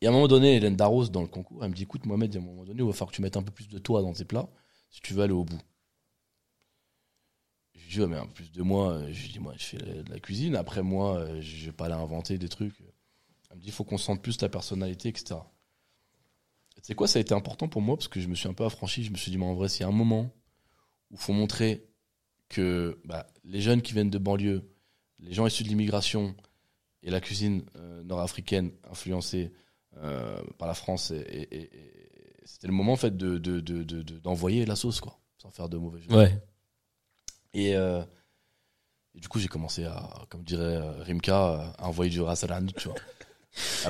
Et à un moment donné, Hélène Darros, dans le concours, elle me dit écoute, Mohamed, à un moment donné, il va falloir que tu mettes un peu plus de toi dans tes plats si tu veux aller au bout. Je lui dis, ouais, mais en plus de moi, euh, je dis, moi, je fais de la cuisine. Après, moi, euh, je vais pas aller inventer des trucs. Elle me dit, il faut qu'on sente plus ta personnalité, etc. Et sais quoi, ça a été important pour moi parce que je me suis un peu affranchi. Je me suis dit, mais en vrai, s'il y a un moment où il faut montrer que bah, les jeunes qui viennent de banlieue, les gens issus de l'immigration et la cuisine euh, nord-africaine influencée par la France, et, c'était le moment en fait de, de- d'envoyer la sauce, quoi, sans faire de mauvais jeu. Ouais. Et, euh, et du coup, j'ai commencé à, comme dirait euh, Rimka, à envoyer du ras al hanout, tu vois. (laughs)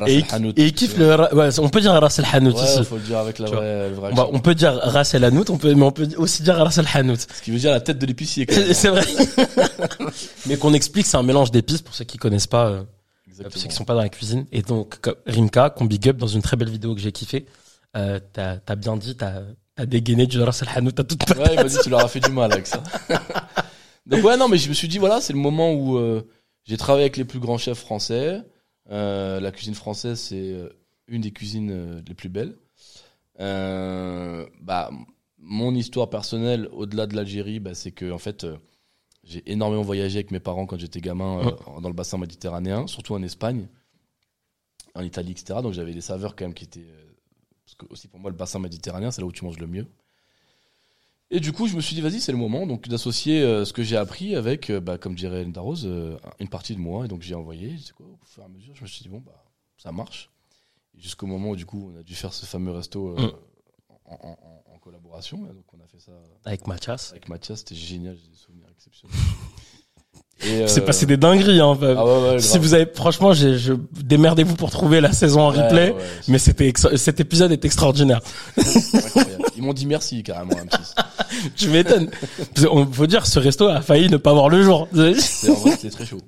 Et, et il kiffe le, ouais, on peut dire Ras El Hanout Ouais, faut le dire avec la vraie, le vrai On, peut dire Ras El Hanout, on peut, mais on peut aussi dire Ras El Hanout. Ce qui veut dire la tête de l'épicier. (laughs) C'est vrai. (laughs) mais qu'on explique, c'est un mélange d'épices pour ceux qui connaissent pas, euh, pour ceux qui sont pas dans la cuisine. Et donc, Rimka, qu'on big up dans une très belle vidéo que j'ai kiffé, euh, t'as, t'as bien dit, t'as, t'as dégainé du Ras El Hanout à toute patate. Ouais, dit tu leur as fait du mal avec ça. (laughs) Donc ouais, non, mais je me suis dit voilà, c'est le moment où euh, j'ai travaillé avec les plus grands chefs français. Euh, la cuisine française, c'est euh, une des cuisines les plus belles. Euh, bah, mon histoire personnelle, au-delà de l'Algérie, bah, c'est que en fait, j'ai énormément voyagé avec mes parents quand j'étais gamin euh, dans le bassin méditerranéen, surtout en Espagne, en Italie, etc. Donc j'avais des saveurs quand même qui étaient parce que aussi pour moi le bassin méditerranéen, c'est là où tu manges le mieux. Et du coup, je me suis dit, vas-y, c'est le moment donc d'associer euh, ce que j'ai appris avec, euh, bah, comme dirait Linda Rose, euh, une partie de moi. Et donc j'ai envoyé, c'est quoi, au fur et à mesure, je me suis dit, bon, bah, ça marche. Jusqu'au moment où, du coup, on a dû faire ce fameux resto euh, Mm. en, en- en- en collaboration. Et donc on a fait ça Avec Mathias. avec Mathias, c'était génial, j'ai des souvenirs exceptionnels. (laughs) C'est euh, passé des dingueries, hein. Ah ouais, ouais, si grave. vous avez, franchement, je, démerdez-vous pour trouver la saison en replay. Mais c'était, cet épisode est extraordinaire. Ils m'ont dit merci carrément, M6. (laughs) Tu m'étonnes. On faut dire, ce resto a failli ne pas voir le jour. C'est- En vrai, c'était très chaud.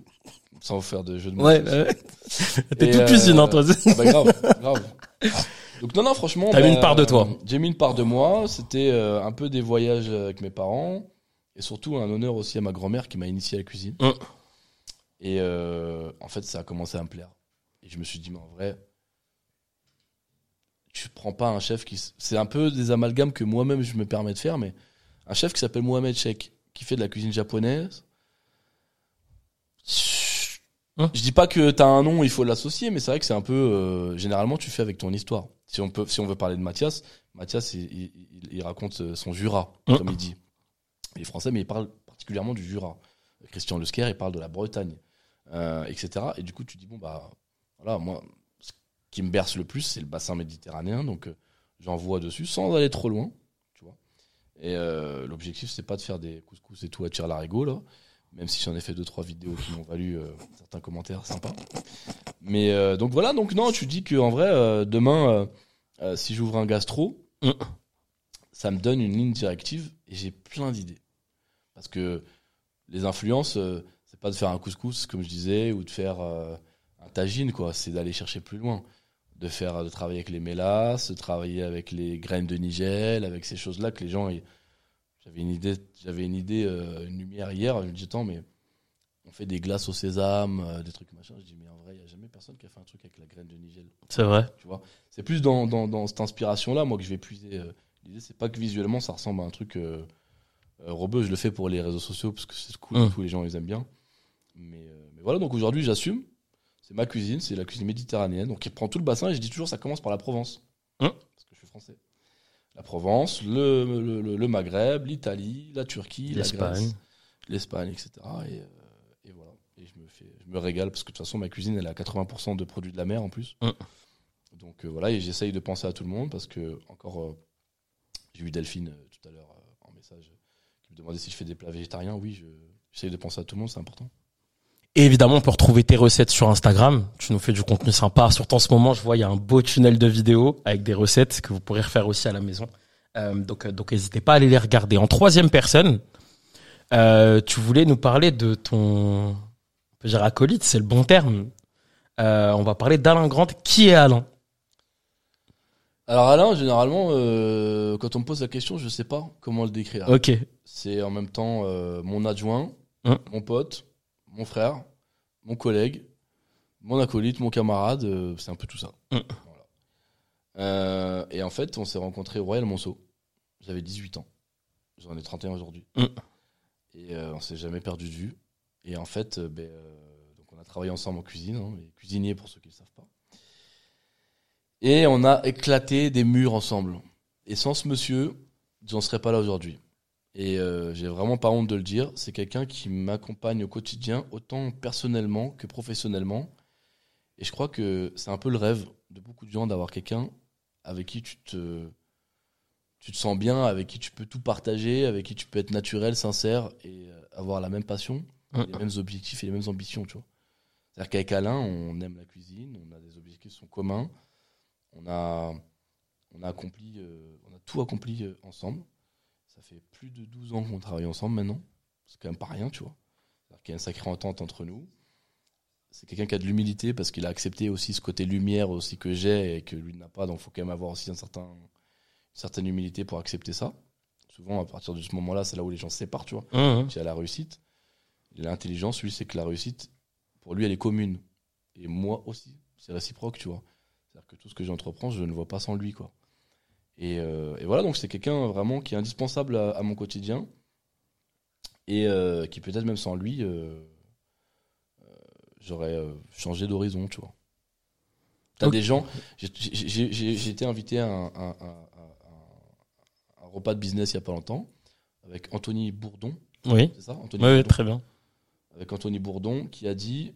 Sans vous faire de jeu de mots. Ouais, ouais. T'es toute euh, cuisine, hein, toi. Ah bah grave, grave. Donc non, non, franchement. T'as mis bah, une part de toi. J'ai mis une part de moi. C'était euh, un peu des voyages avec mes parents. Et surtout un honneur aussi à ma grand-mère qui m'a initié à la cuisine. Mm. Et euh, en fait, ça a commencé à me plaire. Et je me suis dit, mais en vrai, tu prends pas un chef qui... C'est un peu des amalgames que moi-même je me permets de faire, mais un chef qui s'appelle Mohamed Sheikh, qui fait de la cuisine japonaise, Hum. Je dis pas que t'as un nom, il faut l'associer, mais c'est vrai que c'est un peu. euh, généralement, tu fais avec ton histoire. Si on peut, si on veut parler de Mathias, Mathias, il, il- il- il raconte euh, son Jura, Hum. comme il dit. Il est français, mais il parle particulièrement du Jura. Christian Lesquer, il parle de la Bretagne, euh, etc. Et du coup, tu dis bon bah voilà, moi, ce qui me berce le plus, c'est le bassin méditerranéen, donc euh, j'en vois dessus sans aller trop loin, tu vois. Et euh, l'objectif, c'est pas de faire des couscous et tout à tirer l'arigot là, même si j'en ai fait deux trois vidéos qui m'ont valu certains commentaires sympas. Mais donc voilà, donc non, tu dis que en vrai, demain, si j'ouvre un gastro, Mm. Ça me donne une ligne directive et j'ai plein d'idées. Parce que les influences, euh, c'est pas de faire un couscous, comme je disais, ou de faire euh, un tagine, quoi. C'est d'aller chercher plus loin. De faire, de travailler avec les mélasses, de travailler avec les graines de nigel, avec ces choses-là que les gens. J'avais une idée, j'avais une idée, euh, une lumière hier. Je me dis, attends, mais on fait des glaces au sésame, euh, des trucs machin. Je dis, mais en vrai, il n'y a jamais personne qui a fait un truc avec la graine de nigel C'est vrai. tu vois? C'est plus dans, dans, dans cette inspiration-là, moi, que je vais puiser. L'idée, c'est pas que visuellement, ça ressemble à un truc euh, euh, robeux. Je le fais pour les réseaux sociaux, parce que c'est cool, Mm. tous les gens, ils aiment bien. Mais, euh, mais voilà, donc aujourd'hui, j'assume. C'est ma cuisine, c'est la cuisine méditerranéenne. Donc, il prend tout le bassin, et je dis toujours, ça commence par la Provence. Mm. Parce que je suis français. La Provence, le, le, le- le Maghreb, l'Italie, la Turquie, la L'Espagne. Grèce, l'Espagne, etc. Et, euh, et voilà. Et je me, fais, je me régale, parce que de toute façon, ma cuisine, elle a 80% de produits de la mer en plus. Mm. Donc euh, voilà, et j'essaye de penser à tout le monde parce que, encore, j'ai Delphine euh, tout à l'heure euh, en message euh, qui me demandait si je fais des plats végétariens. Oui, je- j'essaye de penser à tout le monde, c'est important. Et évidemment, on peut retrouver tes recettes sur Instagram. Tu nous fais du contenu sympa. Surtout en ce moment, je vois, il y a un beau tunnel de vidéos avec des recettes que vous pourrez refaire aussi à la maison. Donc, donc, n'hésitez pas à aller les regarder. En troisième personne, tu voulais nous parler de ton, on peut dire acolyte, c'est le bon terme. On va parler d'Alain Grant. Qui est Alain? Alors Alain, généralement, euh, quand on me pose la question, je sais pas comment le décrire. Ok. C'est en même temps euh, mon adjoint, Hum. mon pote, mon frère, mon collègue, mon acolyte, mon camarade, euh, c'est un peu tout ça. Voilà. Euh, et en fait, on s'est rencontrés au Royal Monceau. J'avais 18 ans. J'en ai 31 aujourd'hui. Hum. Et on s'est jamais perdu de vue. Et en fait, ben, donc on a travaillé ensemble en cuisine, hein, les cuisiniers pour ceux qui ne le savent pas. Et on a éclaté des murs ensemble. Et sans ce monsieur, j'en serais pas là aujourd'hui. Et euh, j'ai vraiment pas honte de le dire. C'est quelqu'un qui m'accompagne au quotidien, autant personnellement que professionnellement. Et je crois que c'est un peu le rêve de beaucoup de gens d'avoir quelqu'un avec qui tu te, tu te sens bien, avec qui tu peux tout partager, avec qui tu peux être naturel, sincère et euh, avoir la même passion, les mêmes objectifs et les mêmes ambitions, tu vois. C'est-à-dire qu'avec Alain, on aime la cuisine, on a des objectifs qui sont communs, on a, on a accompli, euh, on a tout accompli euh, ensemble. Ça fait plus de 12 ans qu'on travaille ensemble maintenant. C'est quand même pas rien, tu vois. C'est-à-dire qu'il y a une sacrée entente entre nous. C'est quelqu'un qui a de l'humilité parce qu'il a accepté aussi ce côté lumière aussi que j'ai et que lui n'a pas. Donc il faut quand même avoir aussi un certain, une certaine humilité pour accepter ça. Souvent, à partir de ce moment-là, c'est là où les gens se séparent, tu vois. Hum. Tu as la réussite. L'intelligence, lui, c'est que la réussite, pour lui, elle est commune. Et moi aussi, c'est réciproque, tu vois. C'est-à-dire que tout ce que j'entreprends, je ne vois pas sans lui, quoi. Et, euh, et voilà, donc c'est quelqu'un vraiment qui est indispensable à, à mon quotidien. Et euh, qui peut-être même sans lui, euh, j'aurais changé d'horizon, tu vois. T'as des gens. j'ai- été invité à un, repas de business il n'y a pas longtemps avec Anthony Bourdon, Oui. c'est ça Anthony Oui, oui, Bourdon très bien. avec Anthony Bourdon qui a dit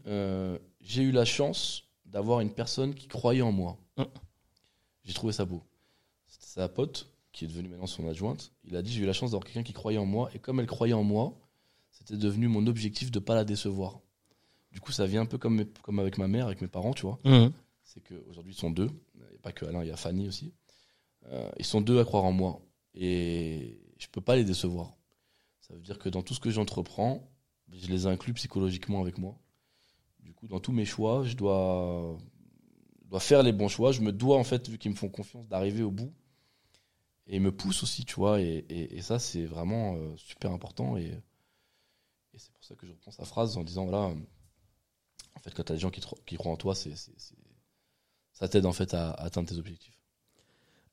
J'ai eu la chance d'avoir une personne qui croyait en moi. Mm. J'ai trouvé ça beau. C'était sa pote, qui est devenue maintenant son adjointe. Il a dit J'ai eu la chance d'avoir quelqu'un qui croyait en moi. Et comme elle croyait en moi, c'était devenu mon objectif de ne pas la décevoir. Du coup, ça vient un peu comme, comme avec ma mère, avec mes parents, tu vois. Hum, C'est qu'aujourd'hui, ils sont deux. Il n'y a pas que Alain, il y a Fanny aussi. Euh, ils sont deux à croire en moi. Et je peux pas les décevoir. Ça veut dire que dans tout ce que j'entreprends, je les inclus psychologiquement avec moi. Du coup, dans tous mes choix, je dois, dois faire les bons choix. Je me dois, en fait, vu qu'ils me font confiance, d'arriver au bout. Et ils me poussent aussi, tu vois. Et, et- ça, c'est vraiment euh, super important. Et, c'est pour ça que je reprends sa phrase en disant, voilà, en fait, quand tu as des gens qui, tro- qui croient en toi, ça t'aide en fait à, à atteindre tes objectifs.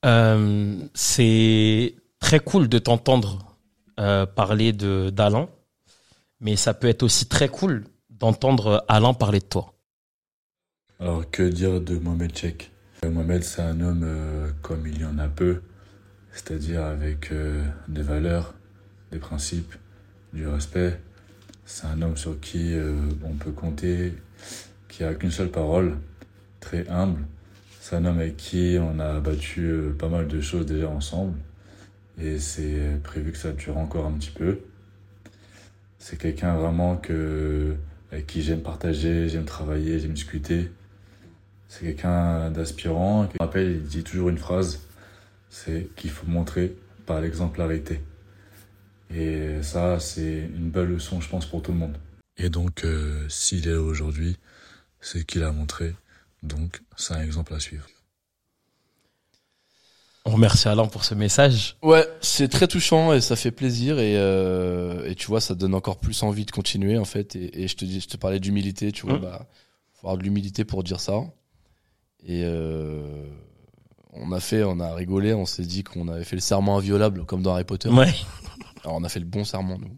Euh, c'est très cool de t'entendre euh, parler de d'Alain, mais ça peut être aussi très cool d'entendre Alain parler de toi. Alors, que dire de Mohamed Cheikh? Mohamed, c'est un homme euh, comme il y en a peu, c'est-à-dire avec euh, des valeurs, des principes, du respect. C'est un homme sur qui euh, on peut compter, qui a qu'une seule parole, très humble. C'est un homme avec qui on a battu pas mal de choses déjà ensemble et c'est prévu que ça dure encore un petit peu. C'est quelqu'un vraiment que, avec qui j'aime partager, j'aime travailler, j'aime discuter. C'est quelqu'un d'aspirant. Je me rappelle, il dit toujours une phrase, c'est qu'il faut montrer par l'exemplarité. Et ça, c'est une belle leçon, je pense, pour tout le monde. Et donc, euh, s'il est là aujourd'hui, c'est qu'il a montré. Donc, c'est un exemple à suivre. On remercie Alain pour ce message. Ouais, c'est très touchant et ça fait plaisir et, euh, et tu vois, ça donne encore plus envie de continuer en fait. Et, et je te dis, je te parlais d'humilité, tu vois, mmh. bah, faut avoir de l'humilité pour dire ça. Et euh, on a fait, on a rigolé, on s'est dit qu'on avait fait le serment inviolable comme dans Harry Potter. Ouais. Alors on a fait le bon serment nous,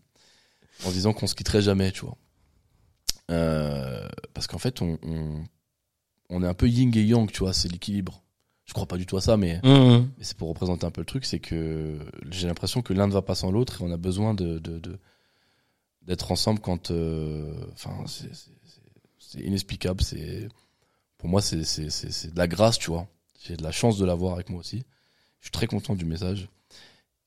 en disant qu'on se quitterait jamais, tu vois. Euh, parce qu'en fait, on, on, on, est un peu yin et yang, tu vois, c'est l'équilibre. Je crois pas du tout à ça, mais, mmh. mais c'est pour représenter un peu le truc, c'est que j'ai l'impression que l'un ne va pas sans l'autre et on a besoin de, d'être ensemble quand, euh, enfin, c'est inexplicable, c'est pour moi, c'est de la grâce, tu vois. J'ai de la chance de l'avoir avec moi aussi. Je suis très content du message.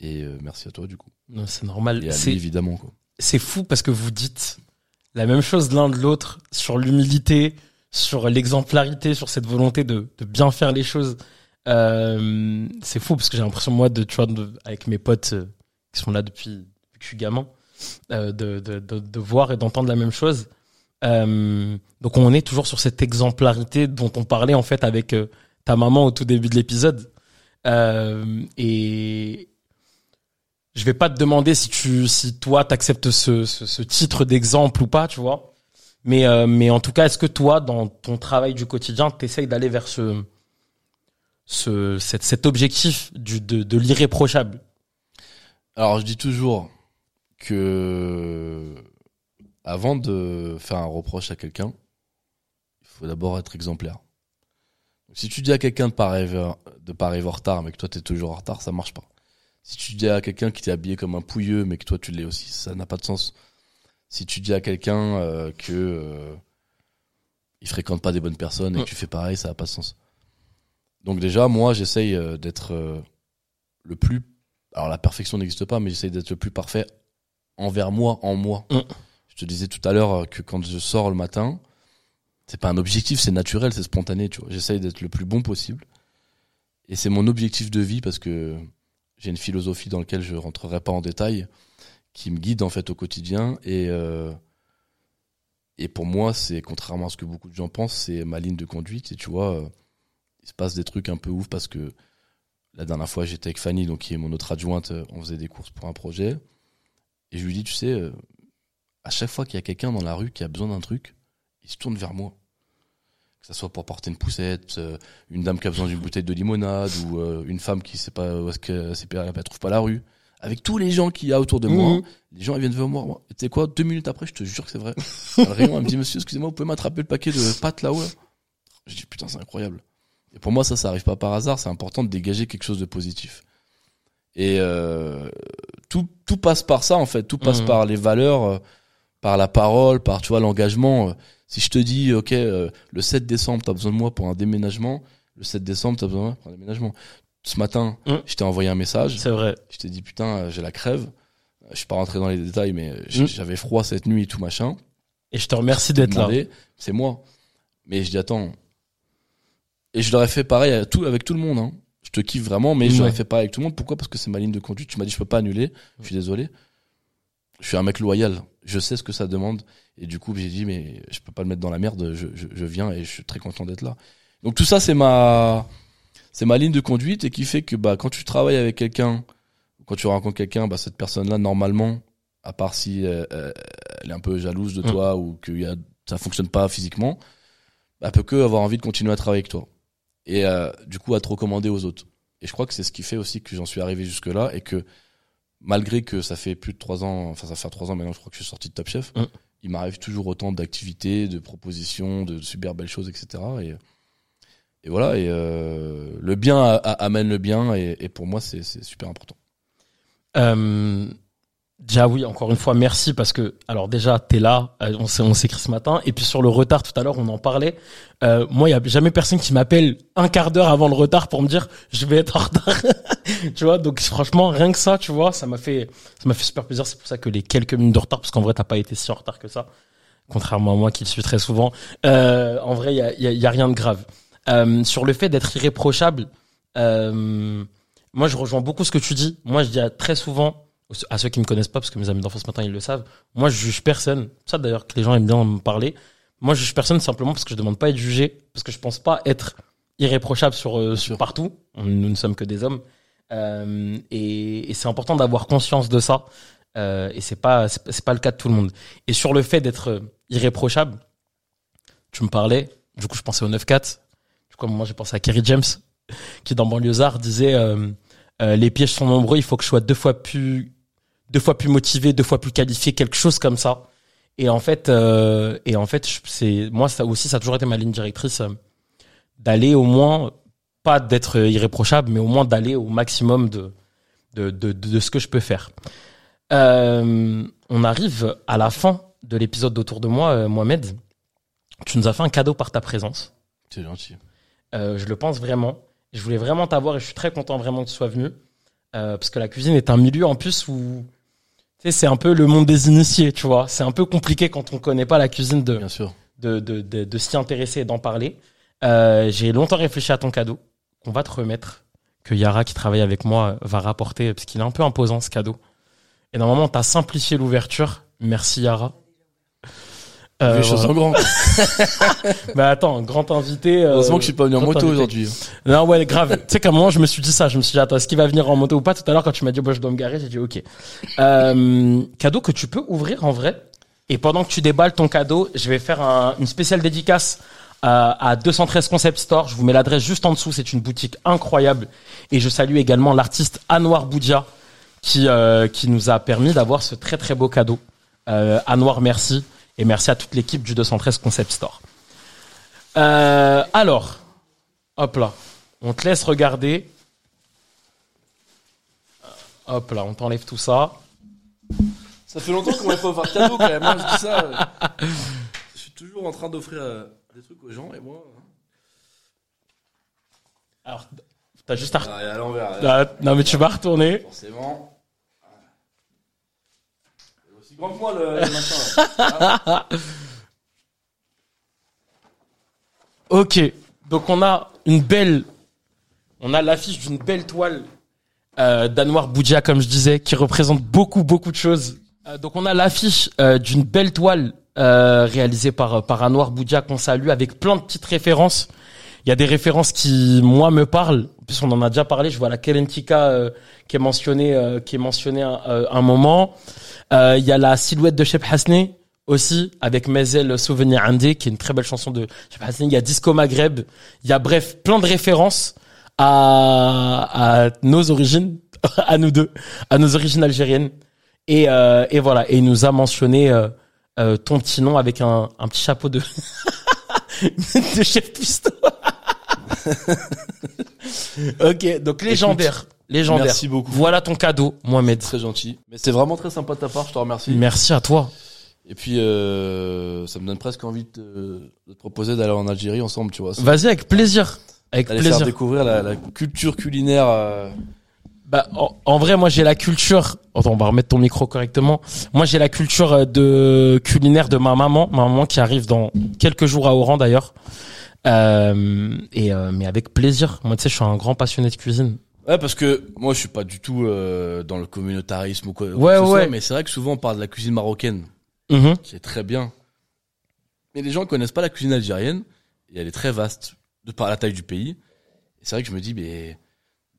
Et euh, merci à toi, du coup. C'est normal. Et à lui, évidemment. C'est fou parce que vous dites la même chose l'un de l'autre sur l'humilité, sur l'exemplarité, sur cette volonté de, bien faire les choses. Euh, c'est fou parce que j'ai l'impression, moi, de, tu avec mes potes euh, qui sont là depuis, que je suis gamin, euh, de, voir et d'entendre la même chose. Donc on est toujours sur cette exemplarité dont on parlait en fait avec ta maman au tout début de l'épisode. Et je vais pas te demander si toi t'acceptes ce, ce, ce titre d'exemple ou pas, tu vois. Mais euh, mais en tout cas, est-ce que toi, dans ton travail du quotidien, t'essayes d'aller vers ce ce cet, objectif de, l'irréprochable? Alors je dis toujours que avant de faire un reproche à quelqu'un, il faut d'abord être exemplaire. si tu dis à quelqu'un de pas arriver, de pas arriver en retard, mais que toi tu es toujours en retard, ça marche pas. Si tu dis à quelqu'un qui t'est habillé comme un pouilleux, mais que toi tu l'es aussi, ça n'a pas de sens. Si tu dis à quelqu'un euh, que euh, il fréquente pas des bonnes personnes et que tu fais pareil, ça n'a pas de sens. Donc déjà, moi, j'essaye euh, d'être le plus. Alors la perfection n'existe pas, mais j'essaye d'être le plus parfait envers moi, en moi. Je te disais tout à l'heure euh, que quand je sors le matin, c'est pas un objectif, c'est naturel, c'est spontané, tu vois. J'essaye d'être le plus bon possible. Et c'est mon objectif de vie parce que j'ai une philosophie dans laquelle je rentrerai pas en détail, qui me guide en fait au quotidien. Et, euh, et pour moi, c'est contrairement à ce que beaucoup de gens pensent, c'est ma ligne de conduite. Et tu vois, euh, il se passe des trucs un peu ouf parce que la dernière fois, j'étais avec Fanny, donc qui est mon autre adjointe, on faisait des courses pour un projet. Et je lui dis, tu sais, à chaque fois qu'il y a quelqu'un dans la rue qui a besoin d'un truc, il se tourne vers moi. Que ça soit pour porter une poussette, euh, une dame qui a besoin d'une bouteille de limonade, ou euh, une femme qui sait pas où est-ce qu'elle trouve pas la rue. Avec tous les gens qu'il y a autour de moi, mhm. les gens ils viennent vers moi. Tu sais quoi, deux minutes après, je te jure que c'est vrai. le rayon, elle me dit, monsieur, excusez-moi, vous pouvez m'attraper le paquet de pâtes là-haut Je dis, putain, c'est incroyable. Et pour moi, ça, ça arrive pas par hasard. C'est important de dégager quelque chose de positif. Et euh, tout, tout passe par ça, en fait. Tout passe mhm. par les valeurs par la parole, par tu vois l'engagement. Euh, si je te dis, ok, euh, le 7 décembre, tu as besoin de moi pour un déménagement, le 7 décembre, tu as besoin de moi pour un déménagement. Ce matin, mmh. je t'ai envoyé un message. C'est vrai. Je t'ai dit, putain, euh, j'ai la crève. Je suis pas rentré dans les détails, mais mmh. j'avais froid cette nuit et tout machin. Et je te remercie d'être là. C'est moi. Mais je dis, attends. Et je l'aurais fait pareil à tout, avec tout le monde. Hein. Je te kiffe vraiment, mais je l'aurais fait pareil avec tout le monde. Pourquoi? Parce que c'est ma ligne de conduite. Tu m'as dit, je peux pas annuler. Je suis désolé. Je suis un mec loyal je sais ce que ça demande. Et du coup, j'ai dit, mais je peux pas le mettre dans la merde, je, je, je viens et je suis très content d'être là. Donc tout ça, c'est ma, c'est ma ligne de conduite et qui fait que bah, quand tu travailles avec quelqu'un, quand tu rencontres quelqu'un, bah, cette personne-là, normalement, à part si euh, euh, elle est un peu jalouse de mm. toi ou que y a, ça fonctionne pas physiquement, bah, elle peut que avoir envie de continuer à travailler avec toi. Et euh, du coup, à te recommander aux autres. Et je crois que c'est ce qui fait aussi que j'en suis arrivé jusque-là et que malgré que ça fait plus de trois ans, enfin ça fait trois ans maintenant, je crois que je suis sorti de Top Chef, mm. il m'arrive toujours autant d'activités, de propositions, de super belles choses, etc. Et, et voilà, et euh, le bien amène le bien, et, et pour moi, c'est super important. Euh, déjà oui, encore une fois, merci parce que alors déjà t'es là, euh, on s'est on s'écrit ce matin et puis sur le retard tout à l'heure on en parlait. Euh, moi il a jamais personne qui m'appelle un quart d'heure avant le retard pour me dire je vais être en retard. (laughs) tu vois donc franchement rien que ça tu vois ça m'a fait ça m'a fait super plaisir. C'est pour ça que les quelques minutes de retard parce qu'en vrai t'as pas été si en retard que ça. Contrairement à moi qui le suis très souvent. Euh, en vrai il y a, y a- y a rien de grave. Euh, sur le fait d'être irréprochable. Euh, moi, je rejoins beaucoup ce que tu dis. Moi, je dis très souvent à ceux qui me connaissent pas, parce que mes amis d'enfance maintenant ils le savent. Moi, je juge personne. Ça, d'ailleurs, que les gens aiment bien me parler. Moi, je juge personne simplement parce que je demande pas à être jugé, parce que je pense pas être irréprochable sur, euh, partout. Nous ne sommes que des hommes, et, c'est important d'avoir conscience de ça. Et c'est pas c'est pas- le cas de tout le monde. Et sur le fait d'être irréprochable, tu me parlais. Du coup, je pensais au 9-4. Coup, moi, j'ai pensé à Kerry James, qui dans Banlieusard disait euh, euh, les pièges sont nombreux, il faut que je sois deux fois plus deux fois plus motivé, deux fois plus qualifié, quelque chose comme ça. Et en fait, euh, et en fait, c'est moi aussi, ça a toujours été ma ligne directrice d'aller au moins pas d'être irréprochable, mais au moins d'aller au maximum de de, de de ce que je peux faire. On arrive à la fin de l'épisode d'Autour de moi, Mohamed. Tu nous as fait un cadeau par ta présence. C'est gentil. Euh, je le pense vraiment. Je voulais vraiment t'avoir et je suis très content vraiment que tu sois venu. Euh, parce que la cuisine est un milieu en plus où c'est un peu le monde des initiés, tu vois. C'est un peu compliqué quand on connaît pas la cuisine de, Bien sûr. de, de, de, de s'y intéresser et d'en parler. Euh, J'ai longtemps réfléchi à ton cadeau qu'on va te remettre, que Yara qui travaille avec moi va rapporter, parce qu'il est un peu imposant ce cadeau. Et normalement, tu as simplifié l'ouverture. Merci Yara. Euh, Les choses en grand. Mais (laughs) attends, grand invité. euh, Heureusement que je suis pas venu en moto aujourd'hui. Non, ouais, grave. tu sais qu'à un moment, je me suis dit ça. Je me suis dit, attends, est-ce qu'il va venir en moto ou pas? Tout à l'heure, quand tu m'as dit, bah, je dois me garer, j'ai dit, ok. Euh, cadeau que tu peux ouvrir en vrai. Et pendant que tu déballes ton cadeau, je vais faire un- une spéciale dédicace à, à 213 Concept Store. Je vous mets l'adresse juste en dessous. C'est une boutique incroyable. Et je salue également l'artiste Anwar Boudia qui, euh, qui nous a permis d'avoir ce très très beau cadeau. Euh, Anwar, merci. Et merci à toute l'équipe du 213 Concept Store. Euh, alors, hop là. On te laisse regarder. Hop là, on t'enlève tout ça. Ça fait longtemps qu'on m'a pas offert de cadeau quand même. hein, je dis ça. euh. Je suis toujours en train d'offrir euh, des trucs aux gens et moi. hein. Alors, t'as juste à... Ah, Ah, Non mais tu vas retourner. Forcément. Moi le, le machin. (laughs) Ok, donc on a une belle... On a l'affiche d'une belle toile euh, d'Anwar comme je disais, qui représente beaucoup, beaucoup de choses. Euh, donc on a l'affiche euh, d'une belle toile euh, réalisée par, par Anwar qu'on salue avec plein de petites références. Il y a des références qui, moi, me parlent. En plus, on en a déjà parlé. Je vois la Kerentika euh, qui est mentionnée, euh, qui est mentionnée un, euh, un moment. Euh, Il y a la silhouette de Shep Hasney aussi, avec Mezel Souvenir Indé, qui est une très belle chanson de Shep Hasney. Il y a Disco Maghreb. Il y a bref, plein de références à, à nos origines, (laughs) à nous deux, à nos origines algériennes. Et, euh, et voilà. Et il nous a mentionné euh, euh, ton petit nom avec un, un petit chapeau de, (laughs) de chef Pisto. (laughs) ok, donc légendaire. légendaire. Merci beaucoup. Voilà ton cadeau, Mohamed. Très gentil. Mais c'est vraiment très sympa de ta part, je te remercie. Merci à toi. Et puis, euh, ça me donne presque envie de, de te proposer d'aller en Algérie ensemble, tu vois. Vas-y, avec plaisir. Avec faire plaisir. découvrir la, la culture culinaire. euh, Bah, en, en vrai, moi, j'ai la culture. Attends, on va remettre ton micro correctement. Moi, j'ai la culture euh, de culinaire de ma maman, ma maman qui arrive dans quelques jours à Oran d'ailleurs. Euh, et euh, mais avec plaisir. Moi, tu sais, je suis un grand passionné de cuisine. Ouais, parce que moi, je suis pas du tout euh, dans le communautarisme ou quoi. Ouais, que ce soit, ouais. mais c'est vrai que souvent, on parle de la cuisine marocaine, Mhm. qui est très bien. Mais les gens connaissent pas la cuisine algérienne, et elle est très vaste, de par la taille du pays. Et c'est vrai que je me dis, mais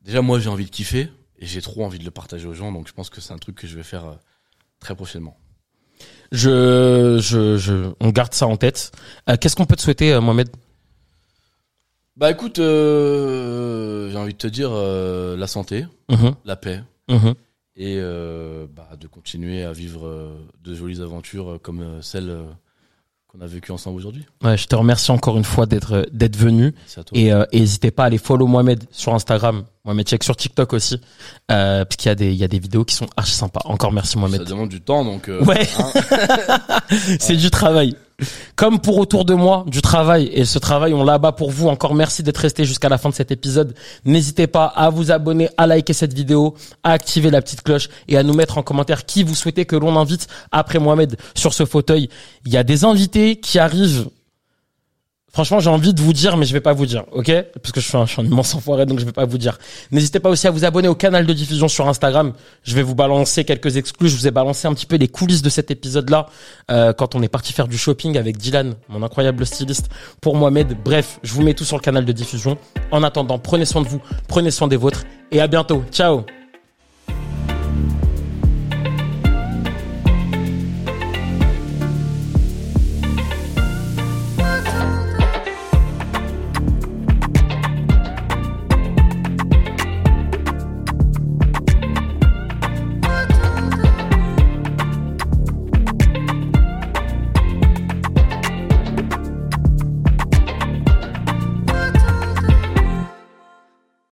déjà, moi, j'ai envie de kiffer, et j'ai trop envie de le partager aux gens, donc je pense que c'est un truc que je vais faire euh, très prochainement. Je, je, je, on garde ça en tête. Euh, Qu'est-ce qu'on peut te souhaiter, Mohamed? Bah écoute, euh, j'ai envie de te dire euh, la santé, Mhm, la paix, mhm. et euh, bah, de continuer à vivre de jolies aventures comme celles euh, qu'on a vécues ensemble aujourd'hui. Ouais, je te remercie encore une fois d'être d'être venu. C'est à toi. Et n'hésitez pas à aller follow Mohamed sur Instagram, Mohamed Check sur TikTok aussi, parce qu'il y a des il y a des vidéos qui sont archi sympas. Encore merci Ça Mohamed. demande du temps, donc. Ouais. hein. (laughs) C'est du travail. Comme pour autour de moi, du travail. Et ce travail, on l'a bas pour vous. Encore merci d'être resté jusqu'à la fin de cet épisode. N'hésitez pas à vous abonner, à liker cette vidéo, à activer la petite cloche et à nous mettre en commentaire qui vous souhaitez que l'on invite après Mohamed sur ce fauteuil. Il y a des invités qui arrivent. Franchement, j'ai envie de vous dire, mais je vais pas vous dire, ok? Parce que je suis un, je suis un immense enfoiré, donc je vais pas vous dire. N'hésitez pas aussi à vous abonner au canal de diffusion sur Instagram. Je vais vous balancer quelques exclus. Je vous ai balancé un petit peu les coulisses de cet épisode-là euh, quand on est parti faire du shopping avec Dylan, mon incroyable styliste, pour Mohamed. Bref, je vous mets tout sur le canal de diffusion. En attendant, prenez soin de vous, prenez soin des vôtres et à bientôt. Ciao